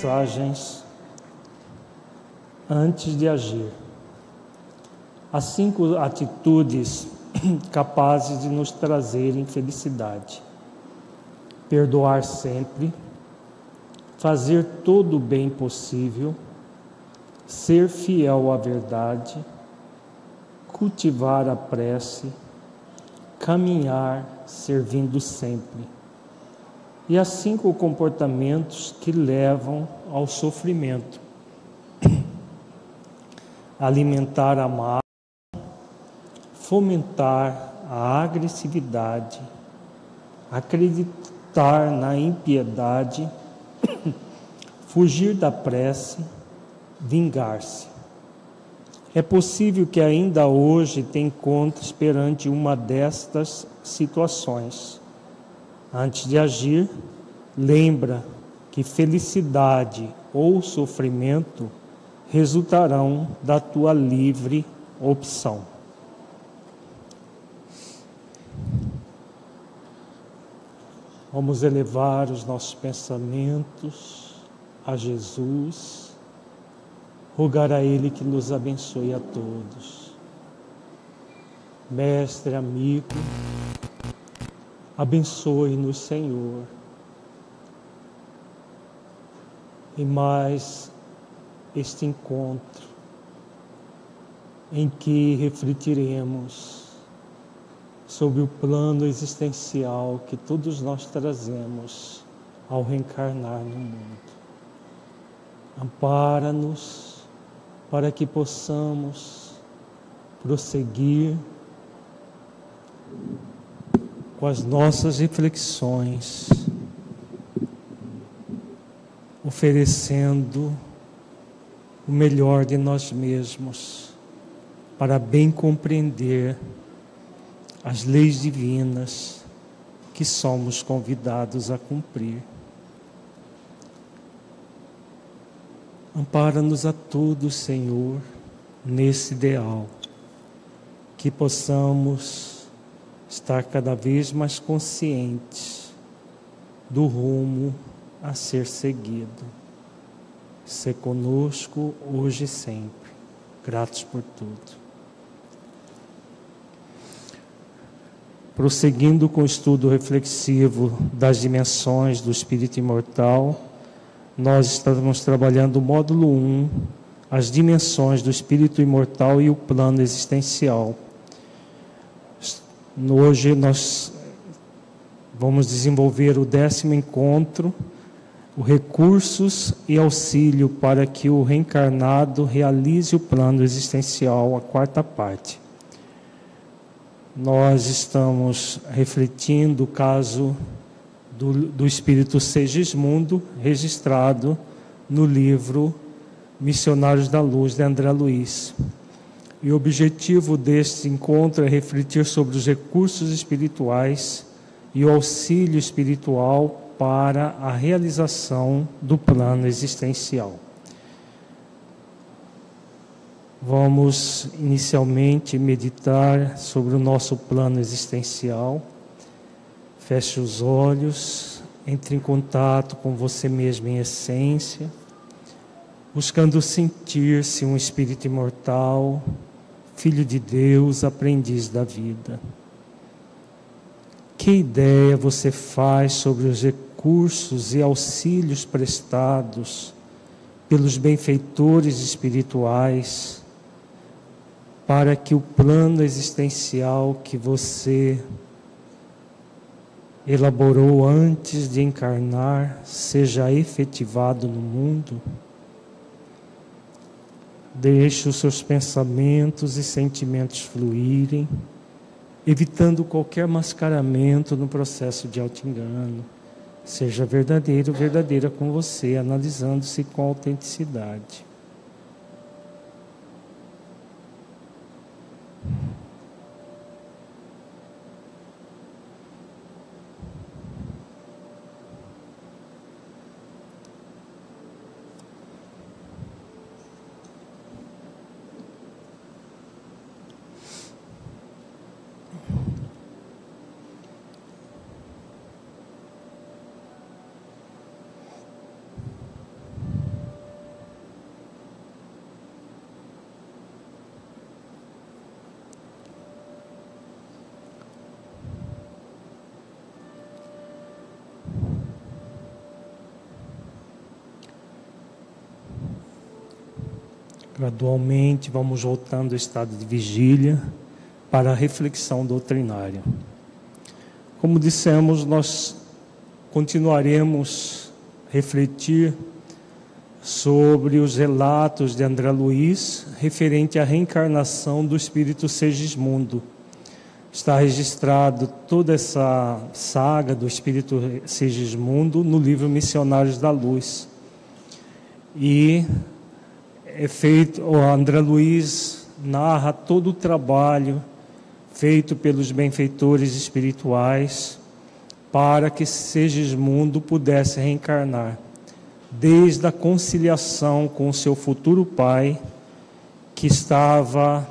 mensagens antes de agir. As cinco atitudes capazes de nos trazerem felicidade: perdoar sempre, fazer todo o bem possível, ser fiel à verdade, cultivar a prece, caminhar servindo sempre. E as cinco comportamentos que levam ao sofrimento. Alimentar a mágoa, fomentar a agressividade, acreditar na impiedade, fugir da prece, vingar-se. É possível que ainda hoje te encontres perante uma destas situações. Antes de agir, lembra que felicidade ou sofrimento resultarão da tua livre opção. Vamos elevar os nossos pensamentos a Jesus, rogar a Ele que nos abençoe a todos. Mestre, amigo, abençoe-nos, Senhor. E mais este encontro em que refletiremos sobre o plano existencial que todos nós trazemos ao reencarnar no mundo. Ampara-nos para que possamos prosseguir com as nossas reflexões, oferecendo o melhor de nós mesmos para bem compreender as leis divinas que somos convidados a cumprir. Ampara-nos a todos, Senhor, nesse ideal, que possamos estar cada vez mais conscientes do rumo a ser seguido. Ser conosco hoje e sempre. Gratos por tudo. prosseguindo com o estudo reflexivo das dimensões do espírito imortal, nós estamos trabalhando o módulo 1, as dimensões do espírito imortal e o plano existencial. Hoje nós vamos desenvolver o décimo encontro, o recursos e auxílio para que o reencarnado realize o plano existencial, a quarta parte nós estamos refletindo o caso do, do espírito Segismundo, registrado no livro Missionários da Luz, de André Luiz. E o objetivo deste encontro é refletir sobre os recursos espirituais e o auxílio espiritual para a realização do plano existencial. Vamos inicialmente meditar sobre o nosso plano existencial. Feche os olhos, entre em contato com você mesmo em essência, buscando sentir-se um espírito imortal, filho de Deus, aprendiz da vida. Que ideia você faz sobre os recursos e auxílios prestados pelos benfeitores espirituais? para que o plano existencial que você elaborou antes de encarnar seja efetivado no mundo. Deixe os seus pensamentos e sentimentos fluírem, evitando qualquer mascaramento no processo de auto-engano. Seja verdadeiro, verdadeira com você, analisando-se com autenticidade. Gradualmente vamos voltando ao estado de vigília para a reflexão doutrinária. Como dissemos, nós continuaremos a refletir sobre os relatos de André Luiz referente à reencarnação do espírito Segismundo. Está registrado toda essa saga do espírito Segismundo no livro Missionários da Luz. E é feito, o André Luiz narra todo o trabalho feito pelos benfeitores espirituais para que Segismundo pudesse reencarnar. Desde a conciliação com seu futuro pai, que estava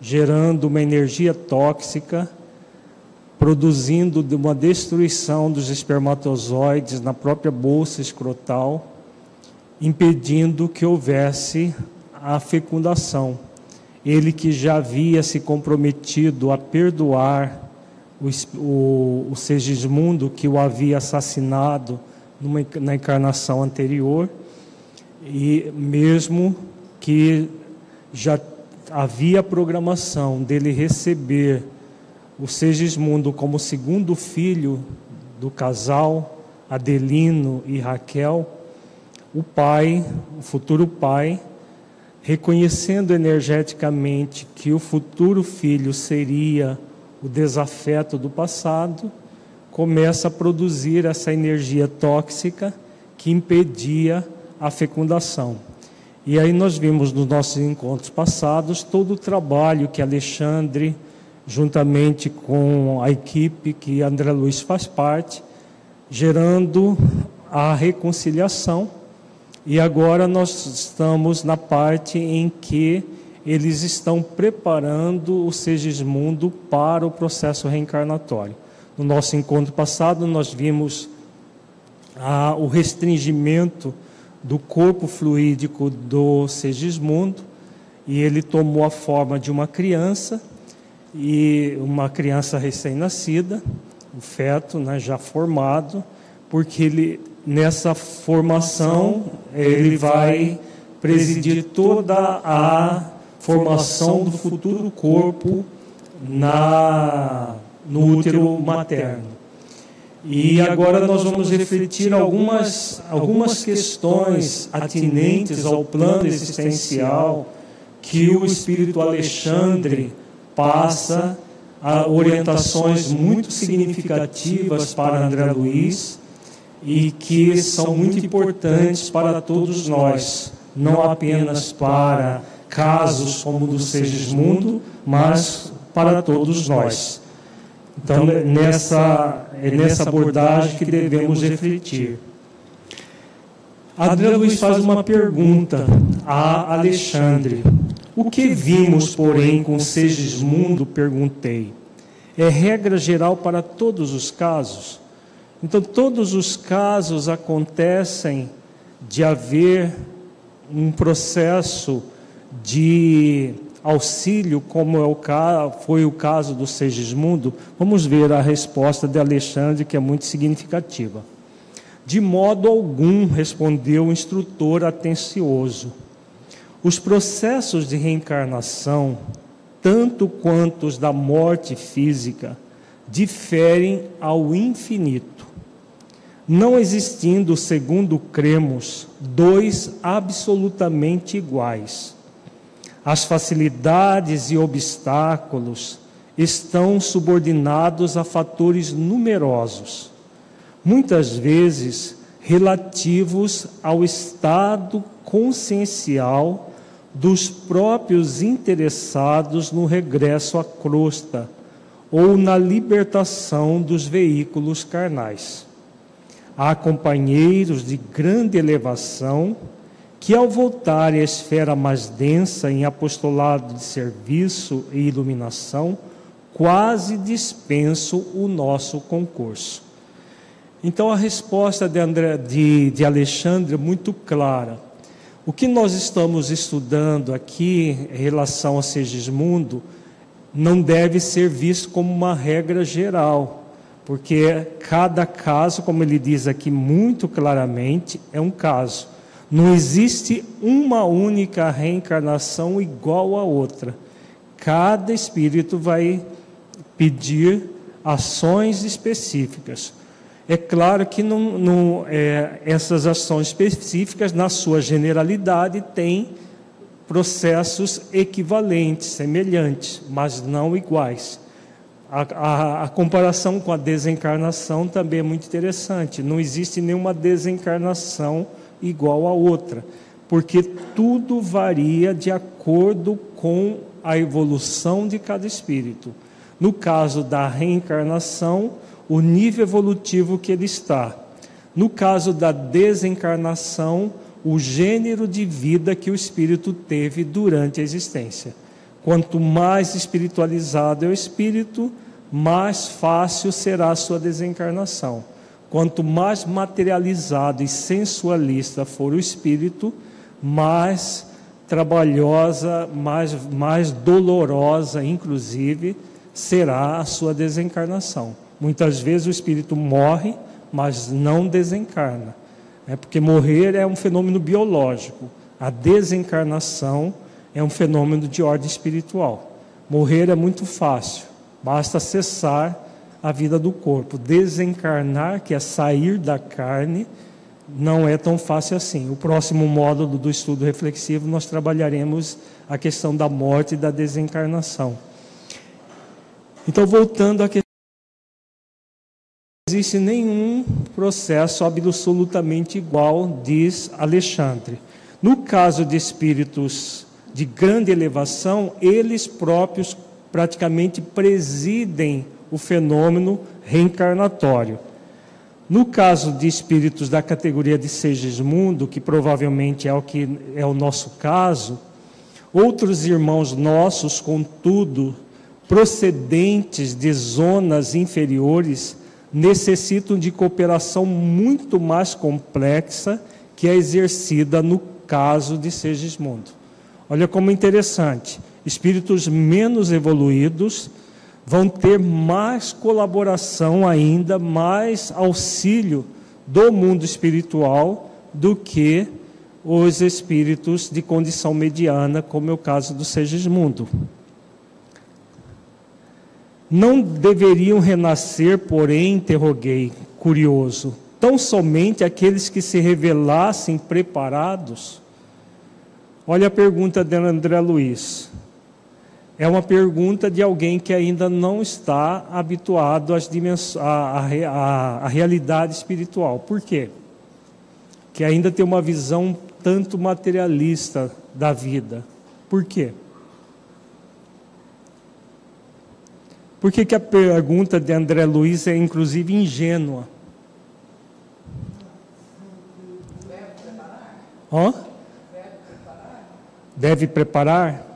gerando uma energia tóxica, produzindo uma destruição dos espermatozoides na própria bolsa escrotal, impedindo que houvesse a fecundação. Ele que já havia se comprometido a perdoar o, o, o Segismundo que o havia assassinado numa, na encarnação anterior, e mesmo que já havia programação dele receber o Segismundo como segundo filho do casal Adelino e Raquel, o pai, o futuro pai, reconhecendo energeticamente que o futuro filho seria o desafeto do passado, começa a produzir essa energia tóxica que impedia a fecundação. E aí nós vimos nos nossos encontros passados todo o trabalho que Alexandre, juntamente com a equipe que André Luiz faz parte, gerando a reconciliação. E agora nós estamos na parte em que eles estão preparando o Segismundo para o processo reencarnatório. No nosso encontro passado, nós vimos ah, o restringimento do corpo fluídico do Segismundo e ele tomou a forma de uma criança e uma criança recém-nascida, o feto, né, já formado, porque ele nessa formação ele vai presidir toda a formação do futuro corpo na no útero materno. E agora nós vamos refletir algumas, algumas questões atinentes ao plano existencial que o Espírito Alexandre passa a orientações muito significativas para André Luiz e que são muito importantes para todos nós, não apenas para casos como o do Segismundo, mas para todos nós. Então, nessa, é nessa abordagem que devemos refletir. Adriano Luiz faz uma pergunta a Alexandre. O que vimos, porém, com Segismundo? Perguntei. É regra geral para todos os casos? Então, todos os casos acontecem de haver um processo de auxílio, como é o, foi o caso do Segismundo, vamos ver a resposta de Alexandre, que é muito significativa. De modo algum, respondeu o instrutor atencioso. Os processos de reencarnação, tanto quanto os da morte física, diferem ao infinito, não existindo, segundo cremos, dois absolutamente iguais as facilidades e obstáculos estão subordinados a fatores numerosos, muitas vezes relativos ao estado consciencial dos próprios interessados no regresso à crosta ou na libertação dos veículos carnais. Há companheiros de grande elevação que ao voltar à esfera mais densa em apostolado de serviço e iluminação, quase dispenso o nosso concurso. Então a resposta de, André, de, de Alexandre é muito clara. O que nós estamos estudando aqui em relação a Segismundo não deve ser visto como uma regra geral, porque cada caso, como ele diz aqui muito claramente, é um caso. Não existe uma única reencarnação igual a outra. Cada espírito vai pedir ações específicas. É claro que não, não, é, essas ações específicas, na sua generalidade, têm processos equivalentes, semelhantes, mas não iguais. A, a, a, comparação com a desencarnação também é muito interessante. Não existe nenhuma desencarnação igual a outra, porque tudo varia de acordo com a evolução de cada espírito. No caso da reencarnação, o nível evolutivo que ele está. No caso da desencarnação, o gênero de vida que o espírito teve durante a existência. Quanto mais espiritualizado é o espírito, mais fácil será a sua desencarnação. Quanto mais materializado e sensualista for o espírito, mais trabalhosa, mais, mais dolorosa, inclusive, será a sua desencarnação. Muitas vezes o espírito morre, mas não desencarna. É porque morrer é um fenômeno biológico. A desencarnação é um fenômeno de ordem espiritual. Morrer é muito fácil, basta cessar a vida do corpo. Desencarnar, que é sair da carne, não é tão fácil assim. O próximo módulo do estudo reflexivo nós trabalharemos a questão da morte e da desencarnação. Então, voltando à questão existe nenhum processo absolutamente igual, diz Alexandre. No caso de espíritos de grande elevação, eles próprios praticamente presidem o fenômeno reencarnatório. No caso de espíritos da categoria de Segismundo, que provavelmente é o que é o nosso caso, outros irmãos nossos, contudo, procedentes de zonas inferiores, necessitam de cooperação muito mais complexa que é exercida no caso de Segismundo. Olha como interessante, espíritos menos evoluídos vão ter mais colaboração ainda, mais auxílio do mundo espiritual do que os espíritos de condição mediana, como é o caso do Segismundo. Não deveriam renascer, porém, interroguei, curioso, tão somente aqueles que se revelassem preparados? Olha a pergunta de André Luiz. É uma pergunta de alguém que ainda não está habituado às dimens... à, à, à realidade espiritual. Por quê? Que ainda tem uma visão tanto materialista da vida. Por quê? Por que, que a pergunta de André Luiz é inclusive ingênua? Deve preparar? Hã? Deve preparar? Deve preparar?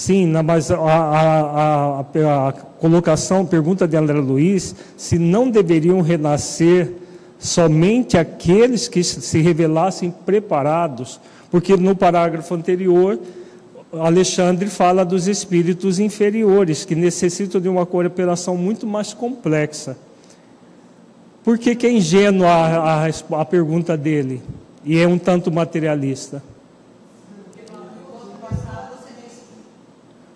Sim, mas a, a, a, a, colocação, pergunta de André Luiz, se não deveriam renascer somente aqueles que se revelassem preparados porque no parágrafo anterior, Alexandre fala dos espíritos inferiores, que necessitam de uma cooperação muito mais complexa. Por que, que é ingênua a, a, a pergunta dele? E é um tanto materialista.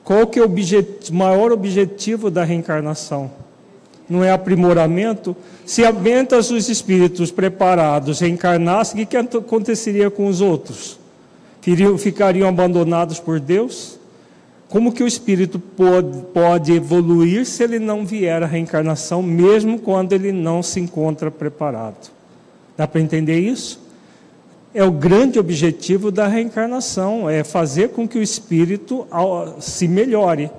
Qual que é o objetivo, maior objetivo da reencarnação? Não é aprimoramento? Se apenas os espíritos preparados reencarnassem, o que aconteceria com os outros? ficariam abandonados por Deus? Como que o espírito pode, pode evoluir se ele não vier à reencarnação, mesmo quando ele não se encontra preparado? Dá para entender isso? É o grande objetivo da reencarnação, é fazer com que o espírito se melhore.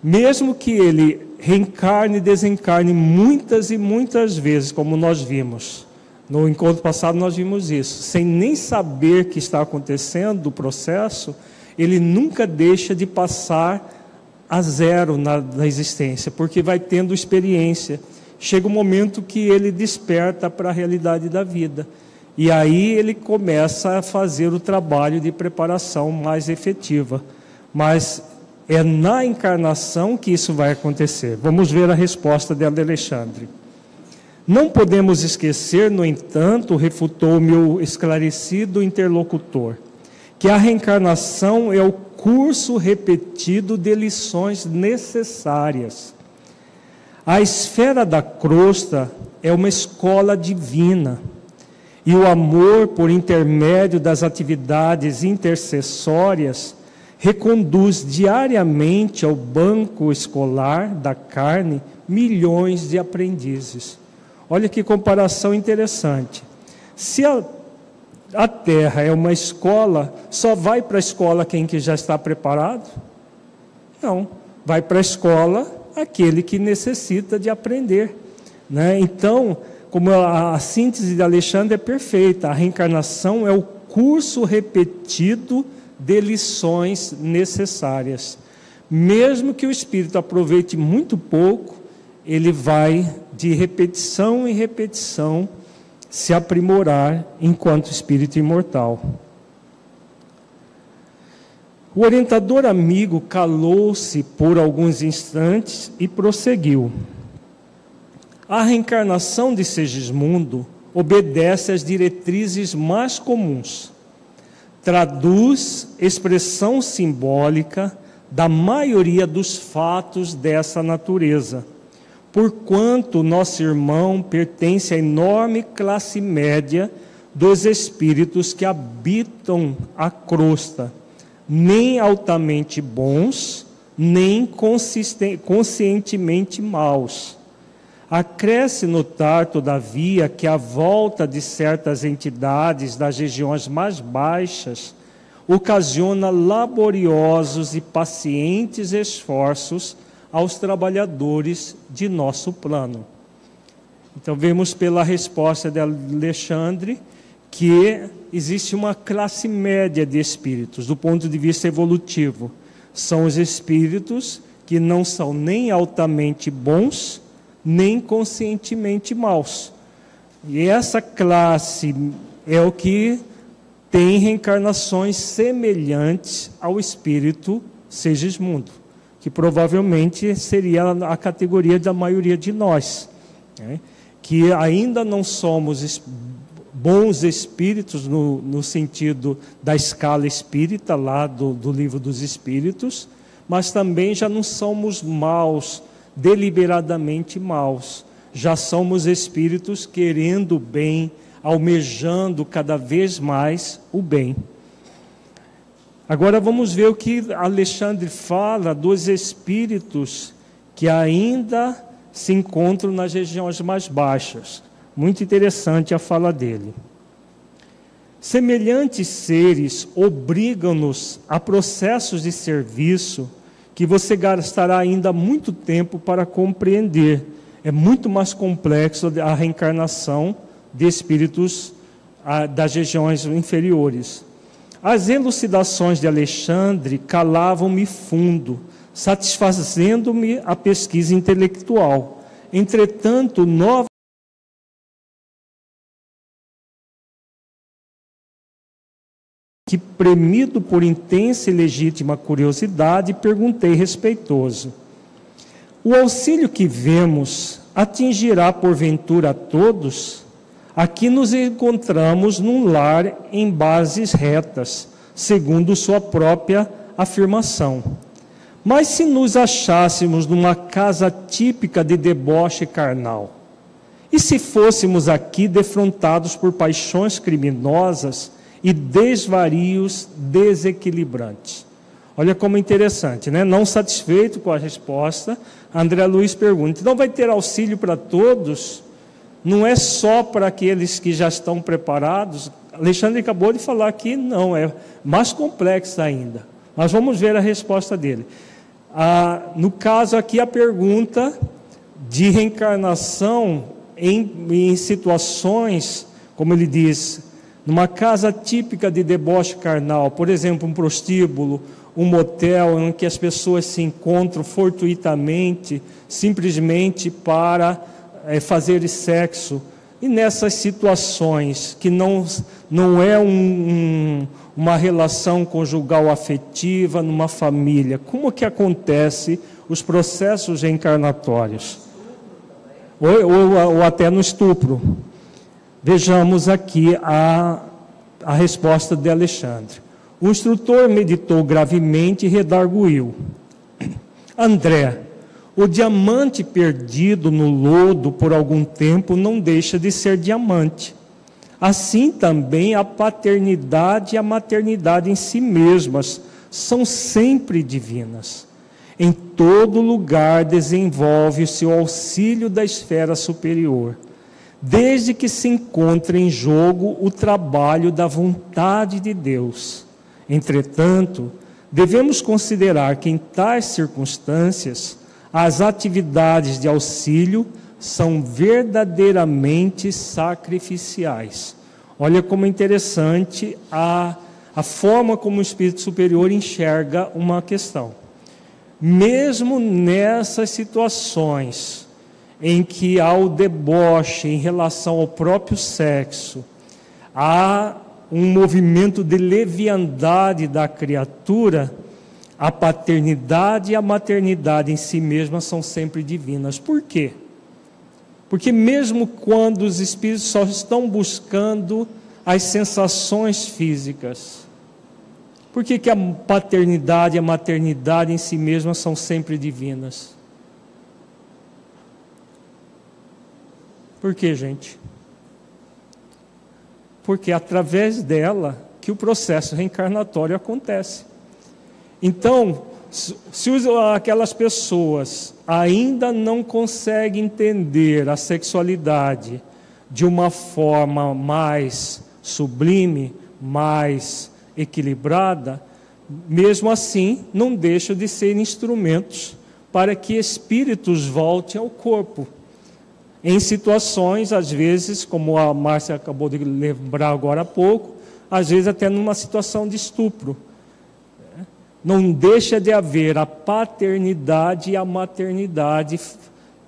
Mesmo que ele reencarne e desencarne muitas e muitas vezes, como nós vimos. No encontro passado nós vimos isso. Sem nem saber que está acontecendo o processo, ele nunca deixa de passar a zero na, na existência, porque vai tendo experiência. Chega um momento que ele desperta para a realidade da vida. E aí ele começa a fazer o trabalho de preparação mais efetiva. Mas É na encarnação que isso vai acontecer. Vamos ver a resposta de Alexandre. Não podemos esquecer, no entanto, refutou meu esclarecido interlocutor, que a reencarnação é o curso repetido de lições necessárias. A esfera da crosta é uma escola divina e o amor, por intermédio das atividades intercessórias, reconduz diariamente ao banco escolar da carne milhões de aprendizes. Olha que comparação interessante. Se a, a terra é uma escola, só vai para a escola quem que já está preparado? Não, vai para a escola aquele que necessita de aprender. Né? Então, como a, a síntese de Alexandre é perfeita, a reencarnação é o curso repetido de lições necessárias. Mesmo que o espírito aproveite muito pouco, ele vai de repetição em repetição se aprimorar enquanto espírito imortal. O orientador amigo calou-se por alguns instantes e prosseguiu. A reencarnação de Segismundo obedece às diretrizes mais comuns. Traduz expressão simbólica da maioria dos fatos dessa natureza, porquanto nosso irmão pertence à enorme classe média dos espíritos que habitam a crosta, nem altamente bons, nem conscientemente maus Acresce notar, todavia, que a volta de certas entidades das regiões mais baixas ocasiona laboriosos e pacientes esforços aos trabalhadores de nosso plano. Então, vemos pela resposta de Alexandre que existe uma classe média de espíritos, do ponto de vista evolutivo. São os espíritos que não são nem altamente bons, nem conscientemente maus. E essa classe é o que tem reencarnações semelhantes ao espírito Segismundo, que provavelmente seria a categoria da maioria de nós, né? que ainda não somos bons espíritos no, no, sentido da escala espírita, lá do, do livro dos espíritos, mas também já não somos maus deliberadamente maus. Já somos espíritos querendo o bem, almejando cada vez mais o bem. Agora vamos ver o que Alexandre fala dos espíritos que ainda se encontram nas regiões mais baixas. Muito interessante a fala dele. Semelhantes seres obrigam-nos a processos de serviço que você gastará ainda muito tempo para compreender. É muito mais complexo a reencarnação de espíritos das regiões inferiores. As elucidações de Alexandre calavam-me fundo, satisfazendo-me a pesquisa intelectual. Entretanto, novas que, premido por intensa e legítima curiosidade, perguntei respeitoso: O auxílio que vemos atingirá porventura a todos? Aqui nos encontramos num lar em bases retas, segundo sua própria afirmação. Mas se nos achássemos numa casa típica de deboche carnal, e se fôssemos aqui defrontados por paixões criminosas, e desvarios desequilibrantes. Olha como interessante, né? Não satisfeito com a resposta, André Luiz pergunta: então vai ter auxílio para todos? Não é só para aqueles que já estão preparados? Alexandre acabou de falar que não, é mais complexo ainda. Mas vamos ver a resposta dele. Ah, no caso aqui, a pergunta de reencarnação em, em situações, como ele diz, numa casa típica de deboche carnal, por exemplo, um prostíbulo, um motel em que as pessoas se encontram fortuitamente, simplesmente para é, fazer sexo, E nessas situações que não, não é um, um, uma relação conjugal afetiva numa família, como que acontece os processos reencarnatórios? Ou, ou, ou até no estupro. Vejamos aqui a, a resposta de Alexandre. O instrutor meditou gravemente e redarguiu. André, o diamante perdido no lodo por algum tempo não deixa de ser diamante. Assim também a paternidade e a maternidade em si mesmas são sempre divinas. Em todo lugar desenvolve-se o auxílio da esfera superior, desde que se encontre em jogo o trabalho da vontade de Deus. Entretanto, devemos considerar que em tais circunstâncias, as atividades de auxílio são verdadeiramente sacrificiais. Olha como é interessante a, a forma como o Espírito Superior enxerga uma questão. Mesmo nessas situações em que há o deboche em relação ao próprio sexo, há um movimento de leviandade da criatura, a paternidade e a maternidade em si mesmas são sempre divinas. Por quê? Porque mesmo quando os espíritos só estão buscando as sensações físicas, por que, que a paternidade e a maternidade em si mesmas são sempre divinas? Por que, gente? Porque é através dela que o processo reencarnatório acontece. Então, se aquelas pessoas ainda não conseguem entender a sexualidade de uma forma mais sublime, mais equilibrada, mesmo assim não deixam de ser instrumentos para que espíritos voltem ao corpo. Em situações, às vezes, como a Márcia acabou de lembrar agora há pouco, às vezes até numa situação de estupro não deixa de haver a paternidade e a maternidade,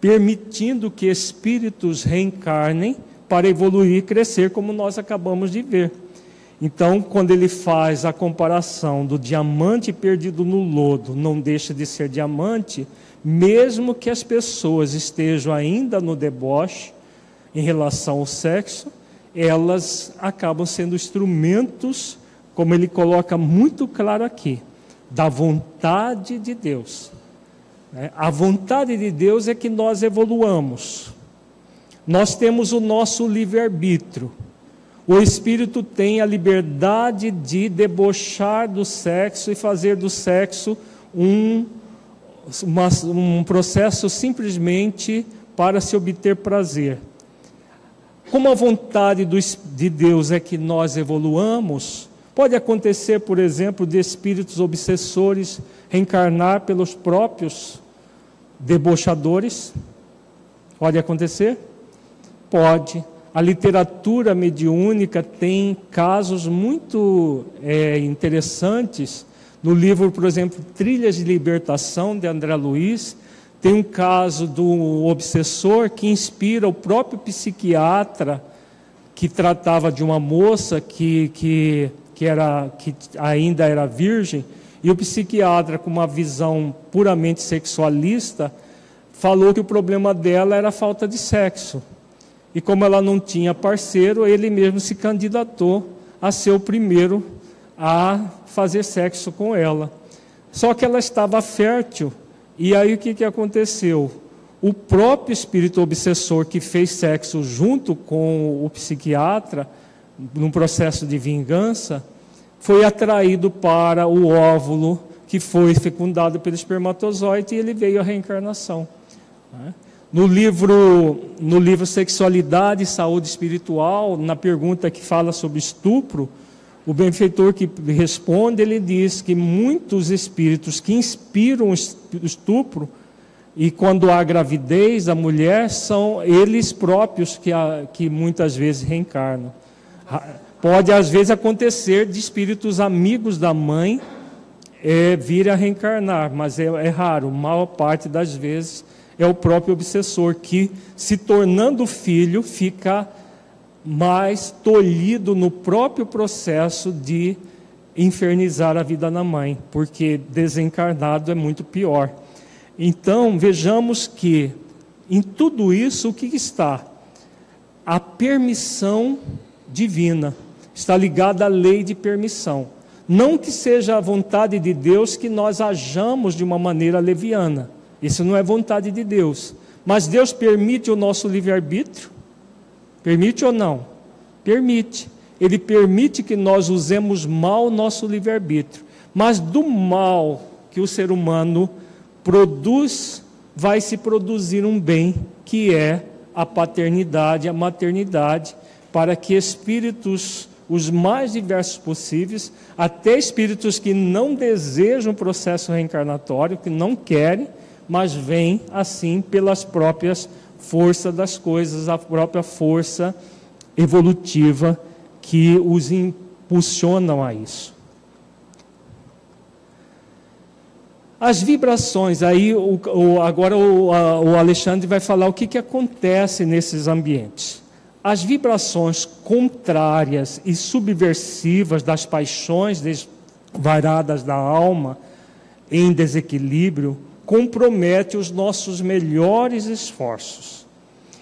permitindo que espíritos reencarnem para evoluir e crescer, como nós acabamos de ver. Então, quando ele faz a comparação do diamante perdido no lodo, não deixa de ser diamante, mesmo que as pessoas estejam ainda no deboche em relação ao sexo, elas acabam sendo instrumentos, como ele coloca muito claro aqui, da vontade de Deus. Né? A vontade de Deus é que nós evoluamos. Nós temos o nosso livre-arbítrio. O espírito tem a liberdade de debochar do sexo e fazer do sexo um, uma, um processo simplesmente para se obter prazer. Como a vontade do, de Deus é que nós evoluamos, Pode acontecer, por exemplo, de espíritos obsessores reencarnar pelos próprios debochadores? Pode acontecer? Pode. A literatura mediúnica tem casos muito é, interessantes. No livro, por exemplo, Trilhas de Libertação, de André Luiz, tem um caso do obsessor que inspira o próprio psiquiatra que tratava de uma moça que, que que, era, que ainda era virgem, e o psiquiatra, com uma visão puramente sexualista, falou que o problema dela era a falta de sexo. E como ela não tinha parceiro, ele mesmo se candidatou a ser o primeiro a fazer sexo com ela. Só que ela estava fértil, e aí o que, que aconteceu? O próprio espírito obsessor que fez sexo junto com o psiquiatra, num processo de vingança, foi atraído para o óvulo que foi fecundado pelo espermatozoide e ele veio à reencarnação. Né? No livro, no livro Sexualidade e Saúde Espiritual, na pergunta que fala sobre estupro, o benfeitor que responde, ele diz que muitos espíritos que inspiram o estupro, e quando há gravidez, a mulher, são eles próprios que, a, que muitas vezes reencarnam. Pode às vezes acontecer de espíritos amigos da mãe é, vir a reencarnar, mas é, é raro. Maior parte das vezes é o próprio obsessor que, se tornando filho, fica mas tolhido no próprio processo de infernizar a vida na mãe, porque desencarnado é muito pior. Então, vejamos que em tudo isso o que está? A permissão divina está ligada à lei de permissão. Não que seja a vontade de Deus que nós hajamos de uma maneira leviana. Isso não é vontade de Deus. Mas Deus permite o nosso livre-arbítrio? Permite ou não? Permite. Ele permite que nós usemos mal o nosso livre-arbítrio. Mas do mal que o ser humano produz, vai se produzir um bem, que é a paternidade, a maternidade, para que espíritos os mais diversos possíveis, até espíritos que não desejam o processo reencarnatório, que não querem, mas vêm assim pelas próprias forças das coisas, a própria força evolutiva que os impulsionam a isso. As vibrações, aí o, o, agora o, a, o, Alexandre vai falar o que, que acontece nesses ambientes. As vibrações contrárias e subversivas das paixões desvaradas da alma em desequilíbrio comprometem os nossos melhores esforços.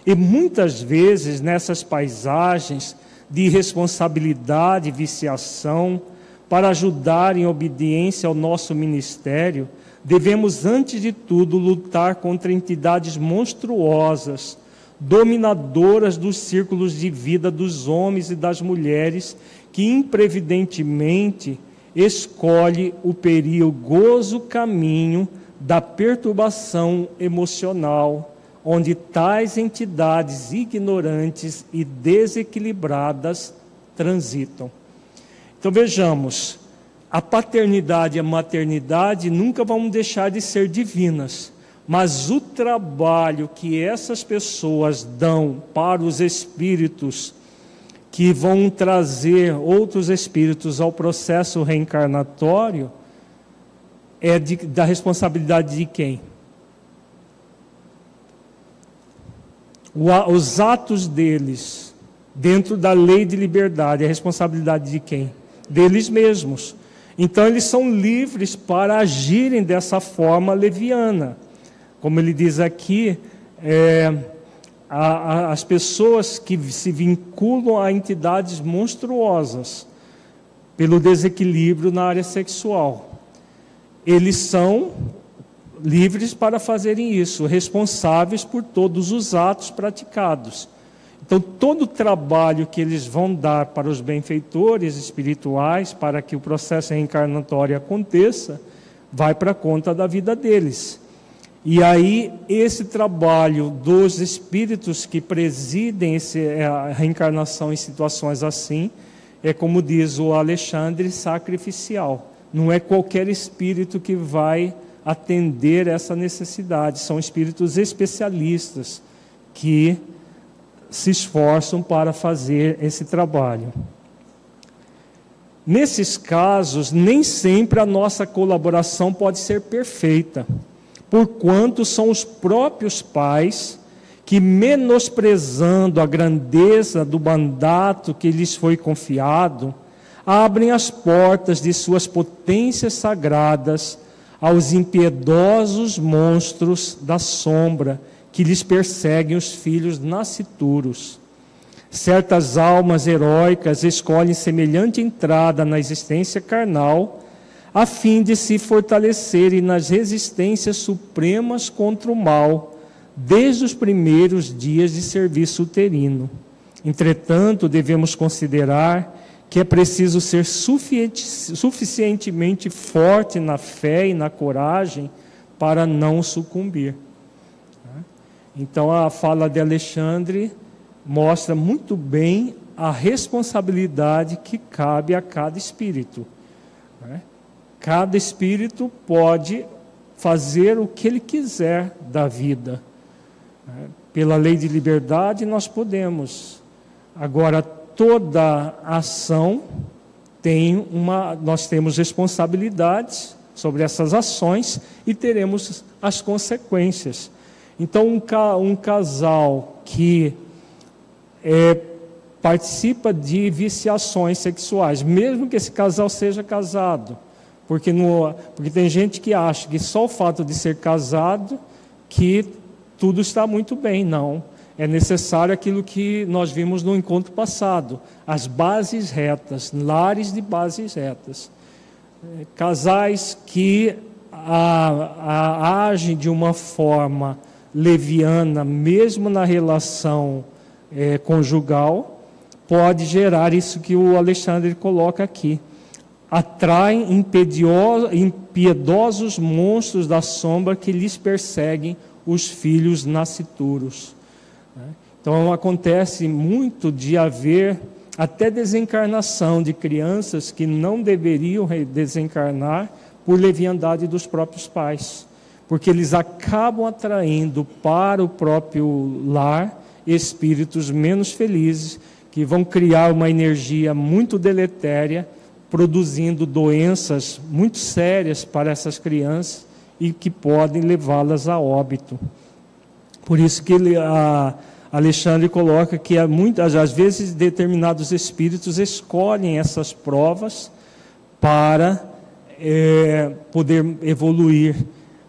E muitas vezes nessas paisagens de irresponsabilidade e viciação, para ajudar em obediência ao nosso ministério, devemos, antes de tudo, lutar contra entidades monstruosas, dominadoras dos círculos de vida dos homens e das mulheres, que imprevidentemente escolhe o perigoso caminho da perturbação emocional, onde tais entidades ignorantes e desequilibradas transitam. Então vejamos, a paternidade e a maternidade nunca vão deixar de ser divinas, mas o trabalho que essas pessoas dão para os espíritos que vão trazer outros espíritos ao processo reencarnatório é de, da responsabilidade de quem? O, os atos deles, dentro da lei de liberdade, é responsabilidade de quem? Deles mesmos. Então, eles são livres para agirem dessa forma leviana. Como ele diz aqui, é, a, a, as pessoas que se vinculam a entidades monstruosas pelo desequilíbrio na área sexual, eles são livres para fazerem isso, responsáveis por todos os atos praticados. Então, todo o trabalho que eles vão dar para os benfeitores espirituais, para que o processo reencarnatório aconteça, vai para conta da vida deles. E aí, esse trabalho dos espíritos que presidem esse, é, a reencarnação em situações assim, é como diz o Alexandre, sacrificial. Não é qualquer espírito que vai atender essa necessidade, são espíritos especialistas que se esforçam para fazer esse trabalho. Nesses casos, nem sempre a nossa colaboração pode ser perfeita, porquanto são os próprios pais que, menosprezando a grandeza do mandato que lhes foi confiado, abrem as portas de suas potências sagradas aos impiedosos monstros da sombra que lhes perseguem os filhos nascituros. Certas almas heróicas escolhem semelhante entrada na existência carnal, a fim de se fortalecerem nas resistências supremas contra o mal, desde os primeiros dias de serviço uterino. Entretanto, devemos considerar que é preciso ser suficientemente forte na fé e na coragem para não sucumbir. Então a fala de Alexandre mostra muito bem a responsabilidade que cabe a cada espírito. Né? Cada espírito pode fazer o que ele quiser da vida. Né? Pela lei de liberdade nós podemos. Agora toda ação tem uma, nós temos responsabilidades sobre essas ações e teremos as consequências. Então, um, ca um casal que é, participa de viciações sexuais, mesmo que esse casal seja casado. Porque, no, porque tem gente que acha que só o fato de ser casado que tudo está muito bem. Não. É necessário aquilo que nós vimos no encontro passado: as bases retas, lares de bases retas. É, casais que a, a, agem de uma forma leviana, mesmo na relação é, conjugal, pode gerar isso que o Alexandre coloca aqui. Atraem impiedosos monstros da sombra que lhes perseguem os filhos nascituros. Né? Então acontece muito de haver até desencarnação de crianças que não deveriam desencarnar por leviandade dos próprios pais, porque eles acabam atraindo para o próprio lar espíritos menos felizes que vão criar uma energia muito deletéria, produzindo doenças muito sérias para essas crianças e que podem levá-las a óbito. Por isso que ele, a, Alexandre coloca que há muitas, às vezes determinados espíritos escolhem essas provas para é, poder evoluir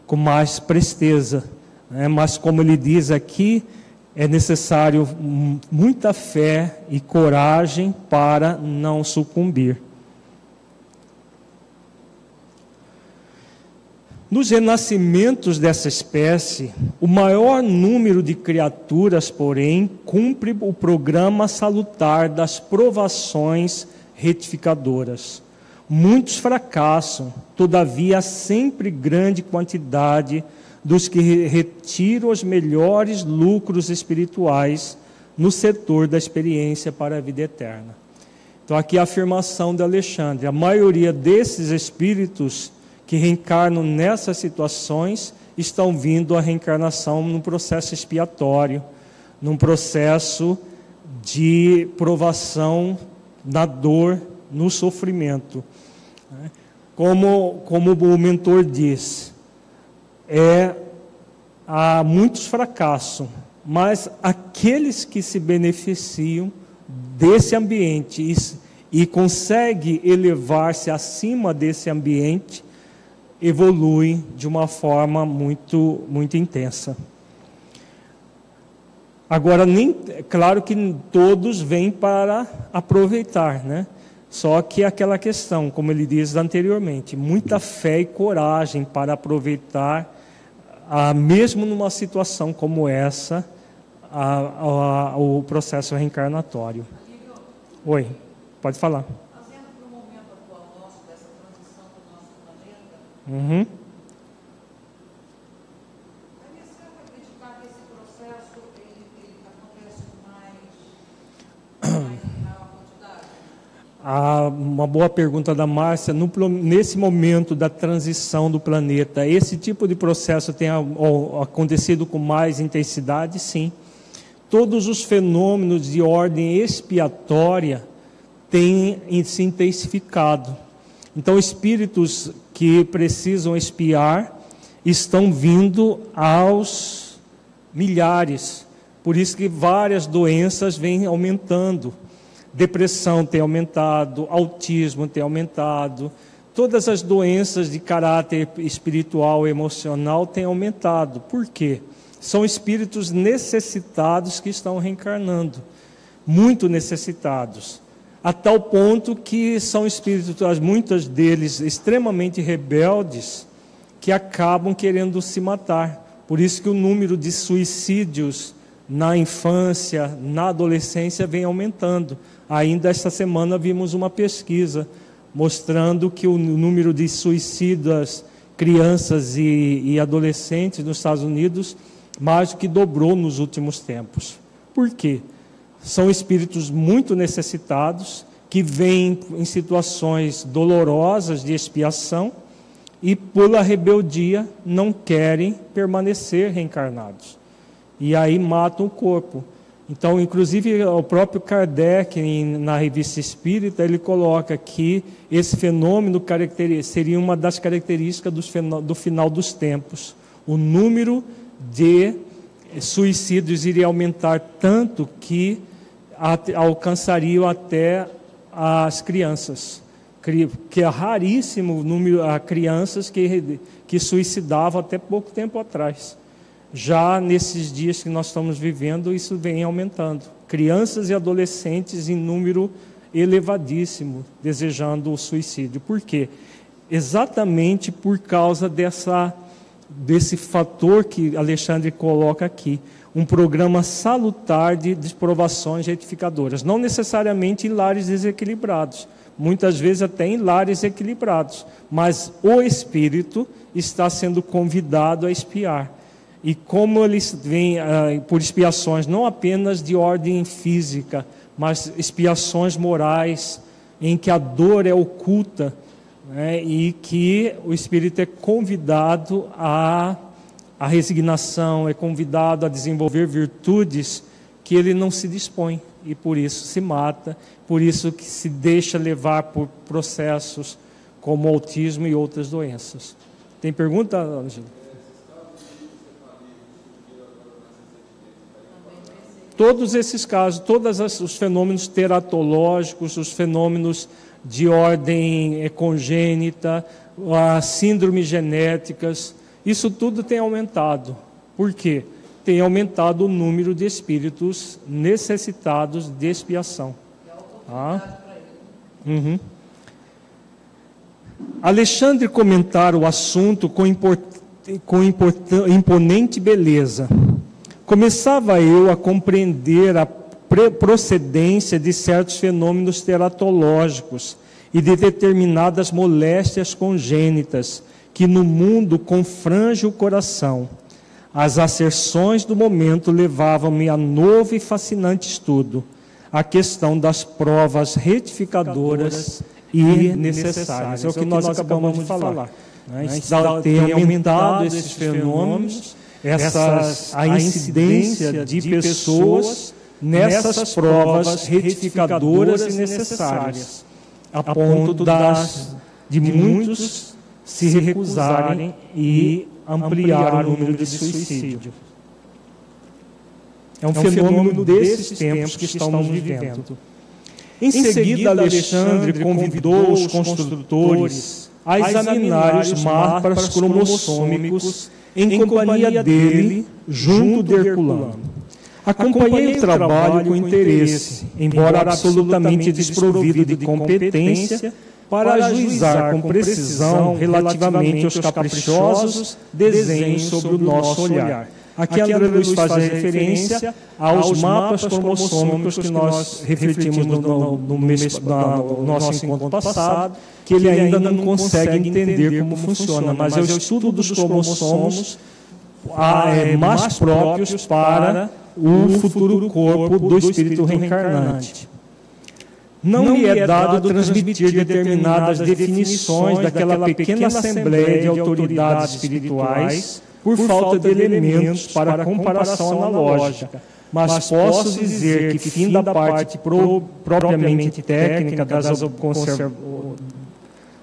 com mais presteza. Né? Mas como ele diz aqui, é necessário muita fé e coragem para não sucumbir. Nos renascimentos dessa espécie, o maior número de criaturas, porém, cumpre o programa salutar das provações retificadoras. Muitos fracassam, todavia, sempre grande quantidade dos que retiram os melhores lucros espirituais no setor da experiência para a vida eterna. Então, aqui a afirmação de Alexandre: a maioria desses espíritos que reencarnam nessas situações estão vindo à reencarnação num processo expiatório, num processo de provação na dor, no sofrimento. Como, como o mentor diz, é, há muitos fracassos, mas aqueles que se beneficiam desse ambiente e, e conseguem elevar-se acima desse ambiente, evoluem de uma forma muito, muito intensa. Agora, nem, claro que todos vêm para aproveitar, né? Só que aquela questão, como ele diz anteriormente, muita fé e coragem para aproveitar ah, mesmo numa situação como essa, ah, ah, o processo reencarnatório. Oi, pode falar. Trazendo para o momento atual nosso, dessa transição do nosso planeta, uhum. Ah, uma boa pergunta da Márcia. No, nesse momento da transição do planeta, esse tipo de processo tem acontecido com mais intensidade? Sim. Todos os fenômenos de ordem expiatória têm se intensificado. Então, espíritos que precisam expiar estão vindo aos milhares. Por isso que várias doenças vêm aumentando depressão tem aumentado, autismo tem aumentado, todas as doenças de caráter espiritual e emocional têm aumentado. Por quê? São espíritos necessitados que estão reencarnando, muito necessitados, a tal ponto que são espíritos, muitos deles extremamente rebeldes, que acabam querendo se matar. Por isso que o número de suicídios na infância, na adolescência vem aumentando. Ainda esta semana vimos uma pesquisa mostrando que o número de suicidas, crianças e, e adolescentes nos Estados Unidos mais do que dobrou nos últimos tempos. Por quê? São espíritos muito necessitados que vêm em situações dolorosas de expiação e, pela rebeldia, não querem permanecer reencarnados. E aí matam o corpo. Então, inclusive, o próprio Kardec, na revista Espírita, ele coloca que esse fenômeno seria uma das características do final dos tempos. O número de suicídios iria aumentar tanto que alcançariam até as crianças, que é raríssimo número de crianças que, que suicidavam até pouco tempo atrás. Já nesses dias que nós estamos vivendo, isso vem aumentando. Crianças e adolescentes em número elevadíssimo desejando o suicídio. Por quê? Exatamente por causa dessa, desse fator que Alexandre coloca aqui um programa salutar de provações retificadoras, não necessariamente em lares desequilibrados, muitas vezes até em lares equilibrados, mas o espírito está sendo convidado a espiar. E como eles vêm uh, por expiações não apenas de ordem física, mas expiações morais, em que a dor é oculta né, e que o espírito é convidado a a resignação, é convidado a desenvolver virtudes que ele não se dispõe e por isso se mata, por isso que se deixa levar por processos como autismo e outras doenças. Tem pergunta, Ângela? Todos esses casos, todos os fenômenos teratológicos, os fenômenos de ordem congênita, as síndromes genéticas, isso tudo tem aumentado. Por quê? Tem aumentado o número de espíritos necessitados de expiação. Ah? Uhum. Alexandre comentar o assunto com, import... com imponente beleza. Começava eu a compreender a procedência de certos fenômenos teratológicos e de determinadas moléstias congênitas que no mundo confrange o coração. As asserções do momento levavam-me a novo e fascinante estudo, a questão das provas retificadoras e necessárias. É o que nós acabamos de falar. Né? Tem aumentado esses fenômenos, essas, a incidência de pessoas nessas provas retificadoras e necessárias, a ponto das, de muitos se recusarem e ampliar o número de suicídio. É um, é um fenômeno desses tempos que estamos vivendo. Em seguida, Alexandre convidou os construtores a examinar os mapas cromossômicos em companhia dele, junto de Herculano. Acompanhei o trabalho com interesse, embora absolutamente desprovido de competência para ajuizar com precisão relativamente aos caprichosos desenhos sobre o nosso olhar. Aqui André Luiz faz referência aos mapas cromossômicos que nós refletimos no, no, no, mês, no nosso encontro passado, que ele ainda não consegue entender como funciona, mas é o estudo dos cromossomos é, mais próprios para o futuro corpo do espírito reencarnante não lhe é dado transmitir determinadas definições daquela pequena assembleia de autoridades espirituais por falta de elementos para comparação analógica. Mas posso dizer que, fim da parte pro, propriamente técnica das,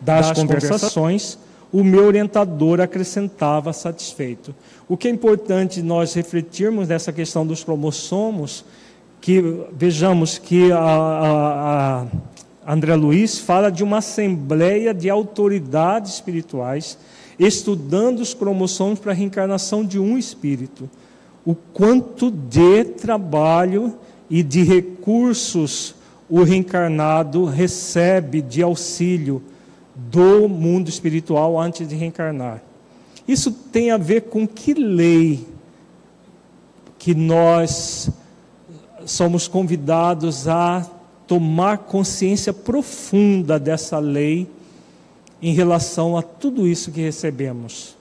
das conversações, o meu orientador acrescentava satisfeito. O que é importante nós refletirmos nessa questão dos cromossomos que vejamos que a, a, a André Luiz fala de uma assembleia de autoridades espirituais estudando os cromossomos para a reencarnação de um espírito. O quanto de trabalho e de recursos o reencarnado recebe de auxílio do mundo espiritual antes de reencarnar. Isso tem a ver com que lei que nós somos convidados a tomar consciência profunda dessa lei em relação a tudo isso que recebemos.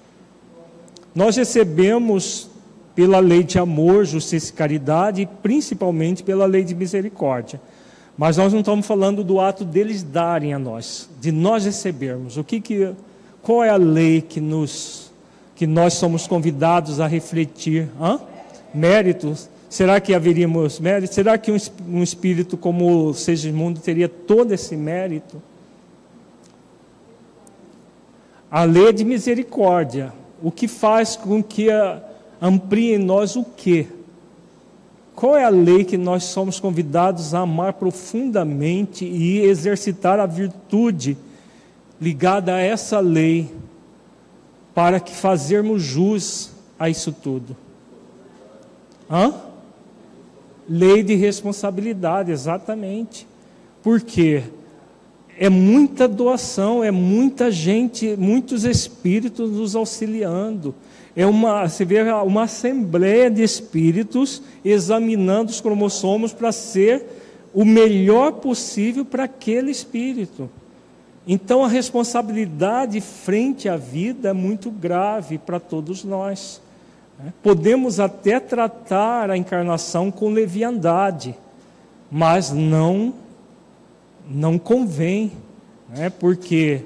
Nós recebemos pela lei de amor, justiça e caridade e principalmente pela lei de misericórdia. Mas nós não estamos falando do ato deles darem a nós, de nós recebermos. O que que qual é a lei que nos que nós somos convidados a refletir? Hã? Méritos Será que haveríamos mérito? Será que um, espírito como o Segismundo teria todo esse mérito? A lei de misericórdia, o que faz com que amplie em nós o quê? qual é a lei que nós somos convidados a amar profundamente e exercitar a virtude ligada a essa lei para que fazermos jus a isso tudo? Hã? Lei de responsabilidade, exatamente. Por quê? É muita doação, é muita gente, muitos espíritos nos auxiliando. É uma, você vê uma assembleia de espíritos examinando os cromossomos para ser o melhor possível para aquele espírito. Então a responsabilidade frente à vida é muito grave para todos nós. Podemos até tratar a encarnação com leviandade, mas não não convém, né? porque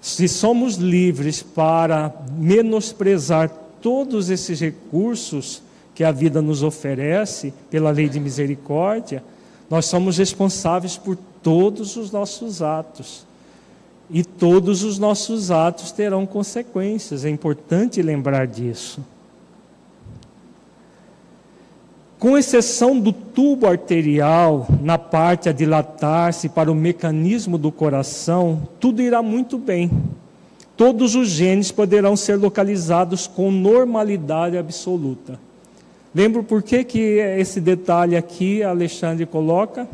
se somos livres para menosprezar todos esses recursos que a vida nos oferece pela lei de misericórdia, nós somos responsáveis por todos os nossos atos. E todos os nossos atos terão consequências, é importante lembrar disso. Com exceção do tubo arterial, na parte a dilatar-se para o mecanismo do coração, tudo irá muito bem. Todos os genes poderão ser localizados com normalidade absoluta. Lembra por que, que esse detalhe aqui Alexandre coloca?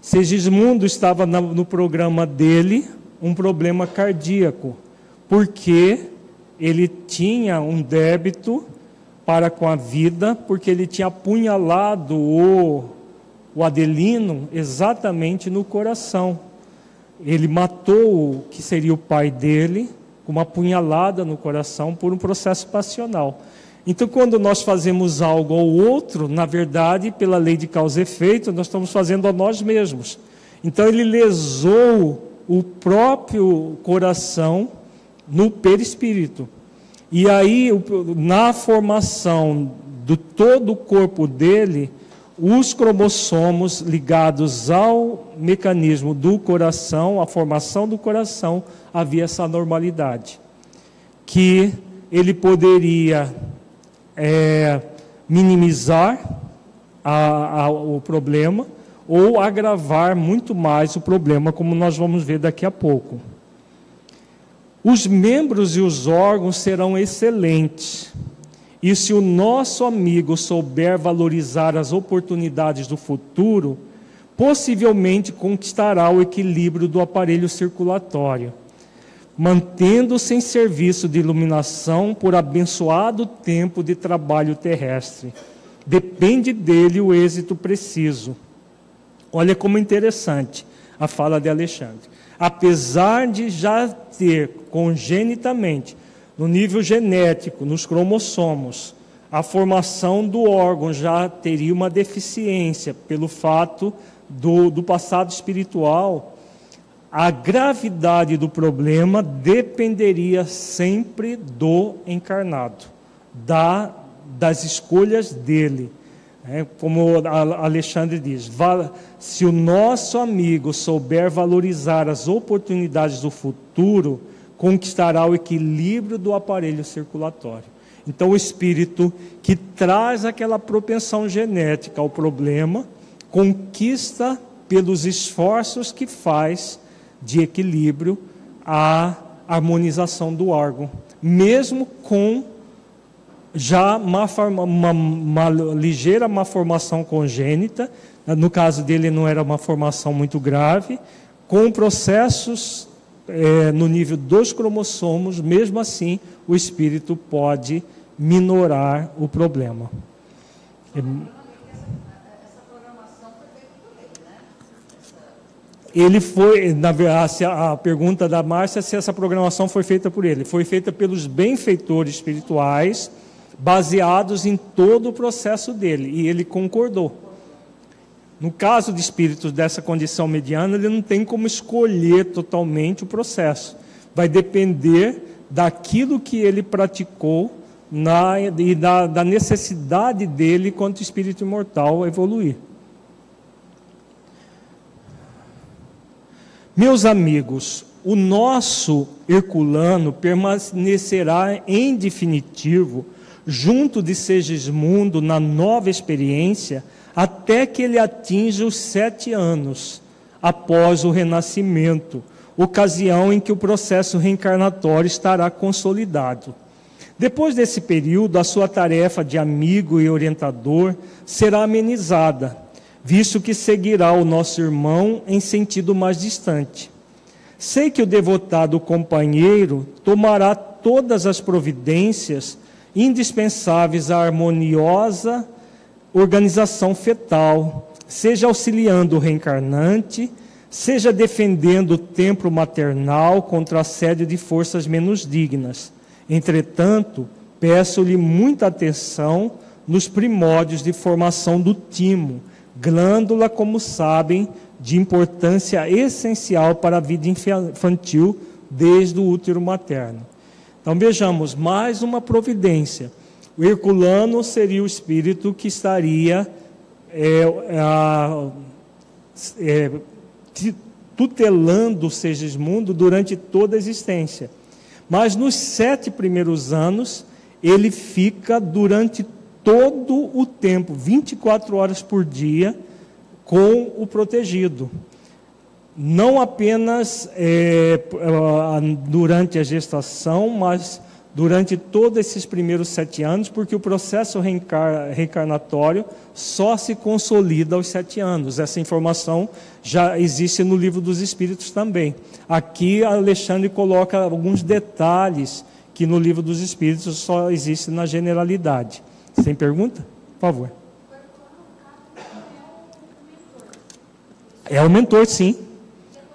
Segismundo estava no programa dele um problema cardíaco, porque ele tinha um débito para com a vida, porque ele tinha apunhalado o, o Adelino exatamente no coração. Ele matou o que seria o pai dele com uma apunhalada no coração por um processo passional. Então, quando nós fazemos algo ao outro, na verdade, pela lei de causa e efeito, nós estamos fazendo a nós mesmos. Então, ele lesou o próprio coração no perispírito. E aí, na formação do todo o corpo dele, os cromossomos ligados ao mecanismo do coração, a formação do coração, havia essa normalidade. Que ele poderia é, minimizar a, a, o problema ou agravar muito mais o problema, como nós vamos ver daqui a pouco. Os membros e os órgãos serão excelentes. E se o nosso amigo souber valorizar as oportunidades do futuro, possivelmente conquistará o equilíbrio do aparelho circulatório, mantendo-se em serviço de iluminação por abençoado tempo de trabalho terrestre. Depende dele o êxito preciso. Olha como interessante a fala de Alexandre apesar de já ter congenitamente, no nível genético, nos cromossomos, a formação do órgão já teria uma deficiência pelo fato do, do passado espiritual, a gravidade do problema dependeria sempre do encarnado, da, das escolhas dele. É, como Alexandre diz, se o nosso amigo souber valorizar as oportunidades do futuro, conquistará o equilíbrio do aparelho circulatório. Então, o espírito que traz aquela propensão genética ao problema, conquista pelos esforços que faz de equilíbrio a harmonização do órgão, mesmo com já uma, uma, uma ligeira congênita, no caso dele não era uma formação muito grave, com processos é, no nível dos cromossomos, mesmo assim o espírito pode minorar o problema. Ele foi, na verdade, a pergunta da Márcia se essa programação foi feita por ele. Foi feita pelos benfeitores espirituais baseados em todo o processo dele, e ele concordou. No caso de espíritos dessa condição mediana, ele não tem como escolher totalmente o processo. Vai depender daquilo que ele praticou na, e da, da necessidade dele quanto espírito imortal evoluir. Meus amigos, o nosso Herculano permanecerá em definitivo junto de Segismundo na nova experiência, até que ele atinja os sete anos após o renascimento, ocasião em que o processo reencarnatório estará consolidado. Depois desse período, a sua tarefa de amigo e orientador será amenizada, visto que seguirá o nosso irmão em sentido mais distante. Sei que o devotado companheiro tomará todas as providências indispensáveis à harmoniosa organização fetal, seja auxiliando o reencarnante, seja defendendo o templo maternal contra assédio de forças menos dignas. Entretanto, peço-lhe muita atenção nos primórdios de formação do timo, glândula, como sabem, de importância essencial para a vida infantil desde o útero materno. Então vejamos, mais uma providência. O Herculano seria o espírito que estaria é, é, tutelando Segismundo durante toda a existência. Mas nos sete primeiros anos, ele fica durante todo o tempo, 24 horas por dia, com o protegido. Não apenas é, durante a gestação, mas durante todos esses primeiros sete anos, porque o processo reencar reencarnatório só se consolida aos sete anos. Essa informação já existe no livro dos Espíritos também. Aqui Alexandre coloca alguns detalhes que no livro dos Espíritos só existe na generalidade. Sem pergunta? Por favor. É o mentor, sim.